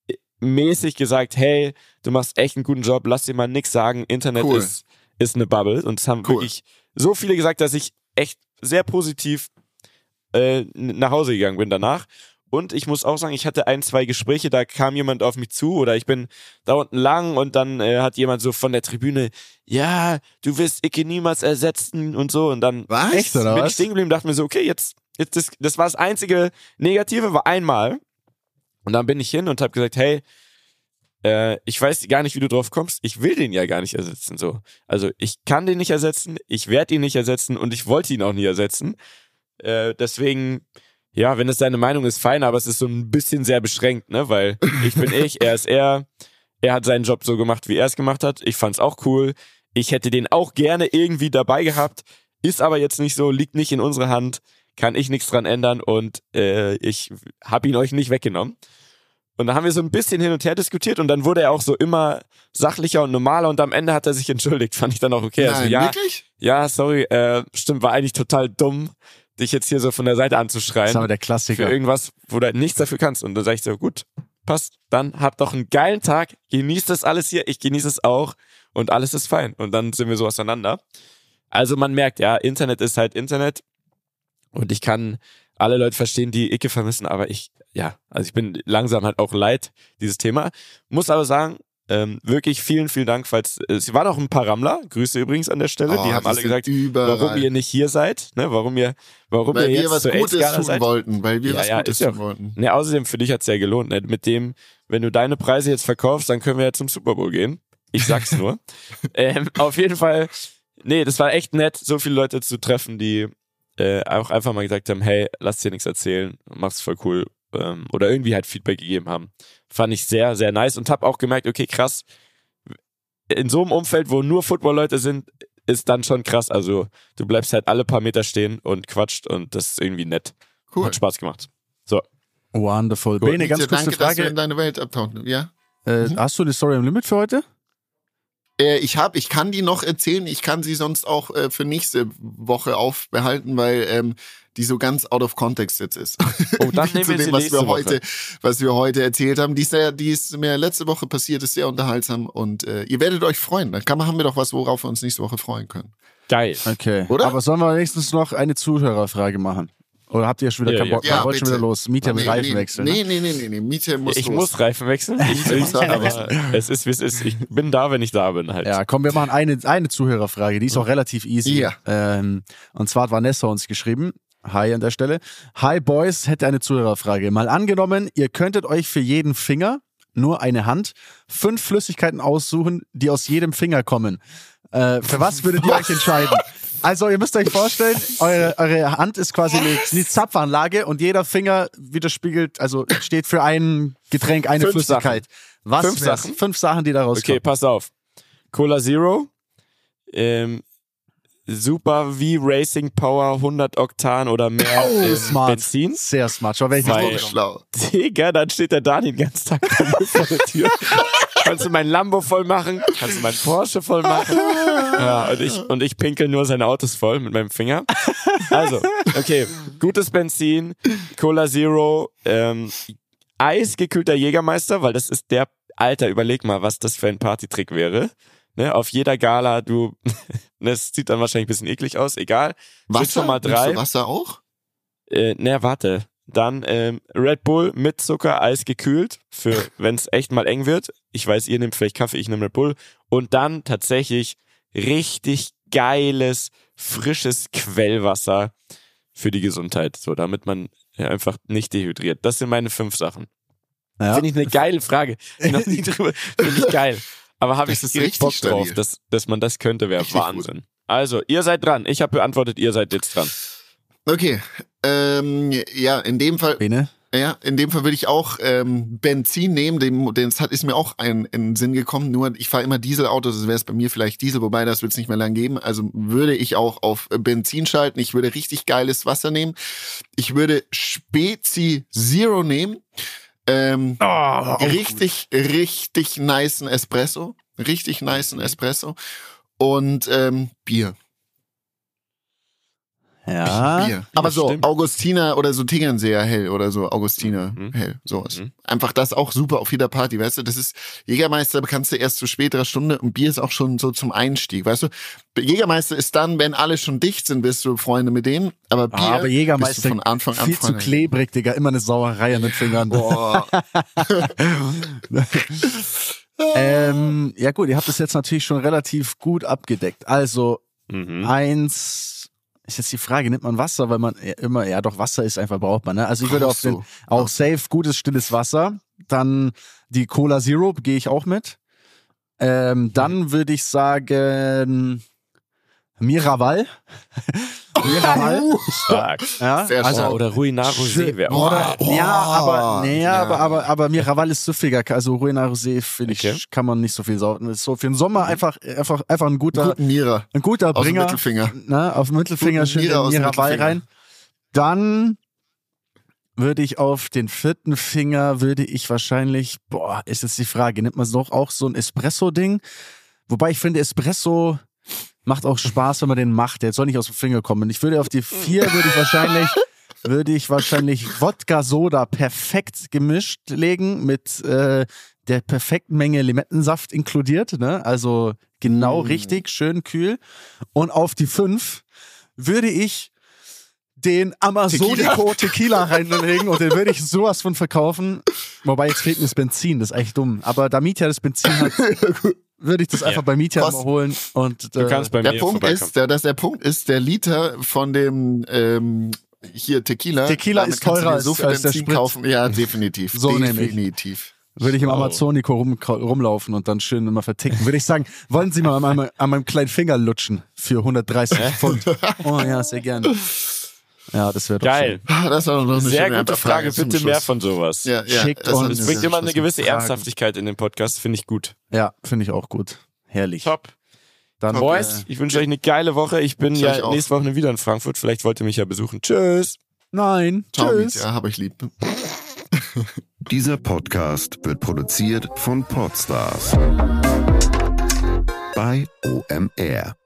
A: äh, mäßig gesagt, hey, du machst echt einen guten Job, lass dir mal nix sagen, Internet
B: Cool.
A: ist, ist eine Bubble und es haben
B: Cool.
A: wirklich so viele gesagt, dass ich echt sehr positiv äh, nach Hause gegangen bin danach. Und ich muss auch sagen, ich hatte ein, zwei Gespräche, da kam jemand auf mich zu oder ich bin da unten lang und dann äh, hat jemand so von der Tribüne, ja, du wirst Icke niemals ersetzen und so. Und dann
B: Was?
C: Echt,
A: bin
C: was?
A: ich stehen geblieben und dachte mir so, okay, jetzt, jetzt das, das war das einzige Negative, war einmal. Und dann bin ich hin und habe gesagt, hey, äh, ich weiß gar nicht, wie du drauf kommst. Ich will den ja gar nicht ersetzen. So, also ich kann den nicht ersetzen, ich werde ihn nicht ersetzen und ich wollte ihn auch nie ersetzen. Äh, deswegen, ja, wenn es deine Meinung ist, fein, aber es ist so ein bisschen sehr beschränkt, ne? Weil ich bin ich, er ist er. Er hat seinen Job so gemacht, wie er es gemacht hat. Ich fand's auch cool. Ich hätte den auch gerne irgendwie dabei gehabt. Ist aber jetzt nicht so, liegt nicht in unserer Hand, kann ich nichts dran ändern und äh, ich hab ihn euch nicht weggenommen. Und da haben wir so ein bisschen hin und her diskutiert und dann wurde er auch so immer sachlicher und normaler und am Ende hat er sich entschuldigt. Fand ich dann auch okay. also
B: Nein,
A: ja,
B: wirklich?
A: ja, sorry, äh, stimmt, war eigentlich total dumm, dich jetzt hier so von der Seite
C: Das
A: anzuschreien
C: ist aber der
A: für
C: Klassiker.
A: irgendwas, wo du halt nichts dafür kannst. Und dann sag ich so, gut, passt. Dann habt doch einen geilen Tag, genießt das alles hier, ich genieße es auch und alles ist fein. Und dann sind wir so auseinander. Also man merkt, ja, Internet ist halt Internet und ich kann alle Leute verstehen, die Icke vermissen, aber ich, ja, also ich bin langsam halt auch leid, dieses Thema. Muss aber sagen, ähm, wirklich vielen, vielen Dank, falls äh, es waren auch ein paar Rammler, Grüße übrigens an der Stelle,
B: Oh,
A: die haben alle gesagt,
B: überall.
A: warum ihr nicht hier seid, ne, warum ihr, warum
B: Weil
A: ihr
B: wir
A: jetzt
B: was
A: zur
B: Gutes tun
A: seid.
B: wollten. Weil wir
A: Ja,
B: was
A: ja,
B: Gutes
A: ja
B: tun wollten.
A: Ne, außerdem für dich hat's ja gelohnt, ne? Mit dem, wenn du deine Preise jetzt verkaufst, dann können wir ja zum Super Bowl gehen. Ich sag's nur. ähm, auf jeden Fall, nee, das war echt nett, so viele Leute zu treffen, die äh, auch einfach mal gesagt haben, hey, lass dir nichts erzählen, mach's voll cool. Ähm, oder irgendwie halt Feedback gegeben haben. Fand ich sehr, sehr nice und hab auch gemerkt, okay, krass, in so einem Umfeld, wo nur Football-Leute sind, ist dann schon krass. Also du bleibst halt alle paar Meter stehen und quatscht und das ist irgendwie nett.
B: Cool.
A: Hat Spaß gemacht.
C: Wonderful. Bene, ganz kurze
B: danke, dass du
C: Frage.
B: in deine Welt abtauchen. Ja?
C: Äh,
B: Mhm.
C: Hast du die Story im Limit für heute?
B: Äh, ich hab, ich kann die noch erzählen. Ich kann sie sonst auch äh, für nächste Woche aufbehalten, weil ähm, die so ganz out of context jetzt ist.
A: Oh, dann nehmen
B: zu
A: wir sie
B: dem, was wir
A: Woche.
B: heute, was wir heute erzählt haben. Die ist, sehr, die ist mir letzte Woche passiert, ist sehr unterhaltsam und äh, ihr werdet euch freuen. Dann kann, haben wir doch was, worauf wir uns nächste Woche freuen können.
A: Geil.
C: Okay.
B: Oder?
C: Aber sollen wir wenigstens noch eine Zuhörerfrage machen? Oder habt ihr schon wieder
A: Ja,
C: keinen
A: ja.
C: Bock?
B: Ja,
C: Ja, wollt schon wieder los. Mieter mit
B: nee,
C: Reifen
B: nee,
C: wechseln.
B: Nee,
C: ne?
B: nee, nee, nee, nee. Miete muss
A: Ich
B: los.
A: muss Reifen wechseln. Ich
B: Reifen
A: aber es ist, wie es ist. Ich bin da, wenn ich da bin halt.
C: Ja, komm, wir machen eine, eine Zuhörerfrage, die ist auch relativ easy.
B: Ja.
C: Ähm, und zwar hat Vanessa uns geschrieben. Hi an der Stelle. Hi Boys, hätte eine Zuhörerfrage. Mal angenommen, ihr könntet euch für jeden Finger, nur eine Hand, fünf Flüssigkeiten aussuchen, die aus jedem Finger kommen. Äh, für was würdet ihr euch entscheiden? Also ihr müsst euch vorstellen, eure, eure Hand ist quasi eine, eine Zapfanlage und jeder Finger widerspiegelt, also steht für ein Getränk, eine
A: Fünf
C: Flüssigkeit. Was
A: Fünf
C: wär's?
A: Sachen?
C: Fünf Sachen, die daraus
A: Okay, pass auf. Cola Zero, ähm, Super V Racing Power 100 Oktan oder mehr
C: Oh,
A: ähm,
C: smart.
A: Benzin.
C: Sehr smart. Schau, welchen
A: Weil-
B: So schlau.
A: Digga, dann steht der Dani den ganzen Tag vor der Tür. Kannst du mein Lambo voll machen? Kannst du mein Porsche voll machen? Ja, und ich, und ich pinkel nur seine Autos voll mit meinem Finger. Also, okay, gutes Benzin, Cola Zero, ähm, eisgekühlter Jägermeister, weil das ist der, Alter, überleg mal, was das für ein Partytrick wäre. Ne, auf jeder Gala, du, das sieht dann wahrscheinlich ein bisschen eklig aus, egal.
B: Wasser?
A: schon mal
B: Nimmst
A: drei.
B: du Wasser auch?
A: Äh, ne, warte. Dann ähm, Red Bull mit Zucker, Eis gekühlt, für wenn es echt mal eng wird. Ich weiß, ihr nehmt vielleicht Kaffee, ich nehme Red Bull. Und dann tatsächlich richtig geiles, frisches Quellwasser für die Gesundheit. So, damit man ja, einfach nicht dehydriert. Das sind meine fünf Sachen.
C: Ja.
A: Finde ich eine geile Frage. Noch nie drüber. Finde ich geil. Aber habe ich
B: Das
A: richtig Bock drauf, dass, dass man das könnte, wäre Wahnsinn. Also, ihr seid dran. Ich habe beantwortet, ihr seid jetzt dran.
B: Okay. Ähm, ja, in dem Fall,
C: Bene?
B: ja, in dem Fall würde ich auch ähm, Benzin nehmen. Dem, den hat ist mir auch ein, in den Sinn gekommen. Nur ich fahre immer Dieselautos, das wäre es bei mir vielleicht Diesel, wobei das wird es nicht mehr lang geben. Also würde ich auch auf äh, Benzin schalten. Ich würde richtig geiles Wasser nehmen. Ich würde Spezi Zero nehmen. Ähm,
C: Oh,
B: richtig, richtig nicen Espresso. Richtig nicen Espresso. Und ähm, Bier.
C: Ja.
B: Bier. Aber so
A: stimmt.
B: Augustiner oder so Tegernseer hell oder so Augustiner
A: Mhm.
B: hell. Sowas.
A: Mhm.
B: Einfach das auch super auf jeder Party, weißt du? Das ist, Jägermeister kannst du erst zu späterer Stunde und Bier ist auch schon so zum Einstieg, weißt du? Jägermeister ist dann, wenn alle schon dicht sind, bist du Freunde mit denen. Aber Bier
C: Ah, aber
B: bist
C: Jägermeister
B: du von Anfang an
C: viel zu
B: Freunde.
C: klebrig, Digga. Immer eine Sauerei an den Fingern.
B: Boah.
C: ähm, ja gut, ihr habt das jetzt natürlich schon relativ gut abgedeckt. Also
A: Mhm.
C: eins ist jetzt die Frage, nimmt man Wasser, weil man immer, ja doch, Wasser ist einfach, braucht man. Ne? Also ich würde auf den, auch safe, gutes, stilles Wasser. Dann die Cola Zero, gehe ich auch mit. Ähm, dann würde ich sagen Miraval. Miraval.
A: Stark.
C: Ja,
B: Sehr
C: also,
B: stark.
A: oder Ruinaro. See wäre auch.
B: Boah, boah.
C: ja, aber, nee,
B: Ja.
C: aber, aber, aber Miraval ist süffiger. Also Ruina Rosé, finde ich,
A: Okay.
C: kann man nicht so viel saugen. Das ist so für den Sommer einfach, einfach, einfach ein guter,
B: Guten Mira.
C: ein guter
B: Aus dem
C: Bringer.
B: Mittelfinger.
C: Ne, auf dem Mittelfinger
B: Guten
C: schön
B: Mira
C: den Miraval
B: Mittelfinger.
C: rein. Dann würde ich auf den vierten Finger, würde ich wahrscheinlich, boah, ist jetzt die Frage, nimmt man doch auch so ein Espresso-Ding? Wobei ich finde, Espresso macht auch Spaß, wenn man den macht. Der soll nicht aus dem Finger kommen. Ich würde auf die vier, würde ich wahrscheinlich, würde ich wahrscheinlich Wodka-Soda perfekt gemischt legen mit äh, der perfekten Menge Limettensaft inkludiert. Ne? Also genau
B: Mm.
C: richtig, schön kühl. Und auf die fünf würde ich den Amazonico Tequila, reinlegen und den würde ich sowas von verkaufen. Wobei jetzt fehlt mir das Benzin, das ist echt dumm. Aber da Mietja das Benzin hat, würde ich das einfach bei Mietja
B: Was?
C: mal holen. Und,
A: Du
C: äh,
A: kannst bei
B: Der
A: mir
B: Punkt ist, der, dass der Punkt ist, der Liter von dem ähm, hier Tequila.
C: Tequila ist
B: du
C: teurer
B: dir so
C: als-
B: viel
C: als der Sprit.
B: kaufen. Ja, definitiv.
C: So nämlich.
B: definitiv.
C: würde ich im. Amazonico rum, rumlaufen und dann schön immer verticken. Würde ich sagen, wollen Sie mal an meinem, an meinem kleinen Finger lutschen für 130 Pfund? Oh ja, sehr gerne. Ja, das wäre doch
A: Geil.
B: Ah, Das war doch noch eine
A: Sehr gute Frage. Bitte mehr
B: Schluss.
A: von sowas.
B: Ja, ja.
C: Schickt
B: das
C: uns-
A: Es bringt immer eine gewisse
C: Fragen.
A: Ernsthaftigkeit in den Podcast, finde ich gut.
C: schön. Ja, finde ich auch gut. Herrlich.
A: Top.
C: Dann,
A: Boys,
C: äh,
A: ich wünsche euch eine geile Woche. Ich bin ja
B: auch.
A: nächste Woche wieder in Frankfurt. Vielleicht wollt ihr mich ja besuchen. Tschüss.
C: nein,
B: Ciao,
C: tschüss.
B: Ja, hab ich lieb.
D: Dieser Podcast wird produziert von Podstars bei OMR.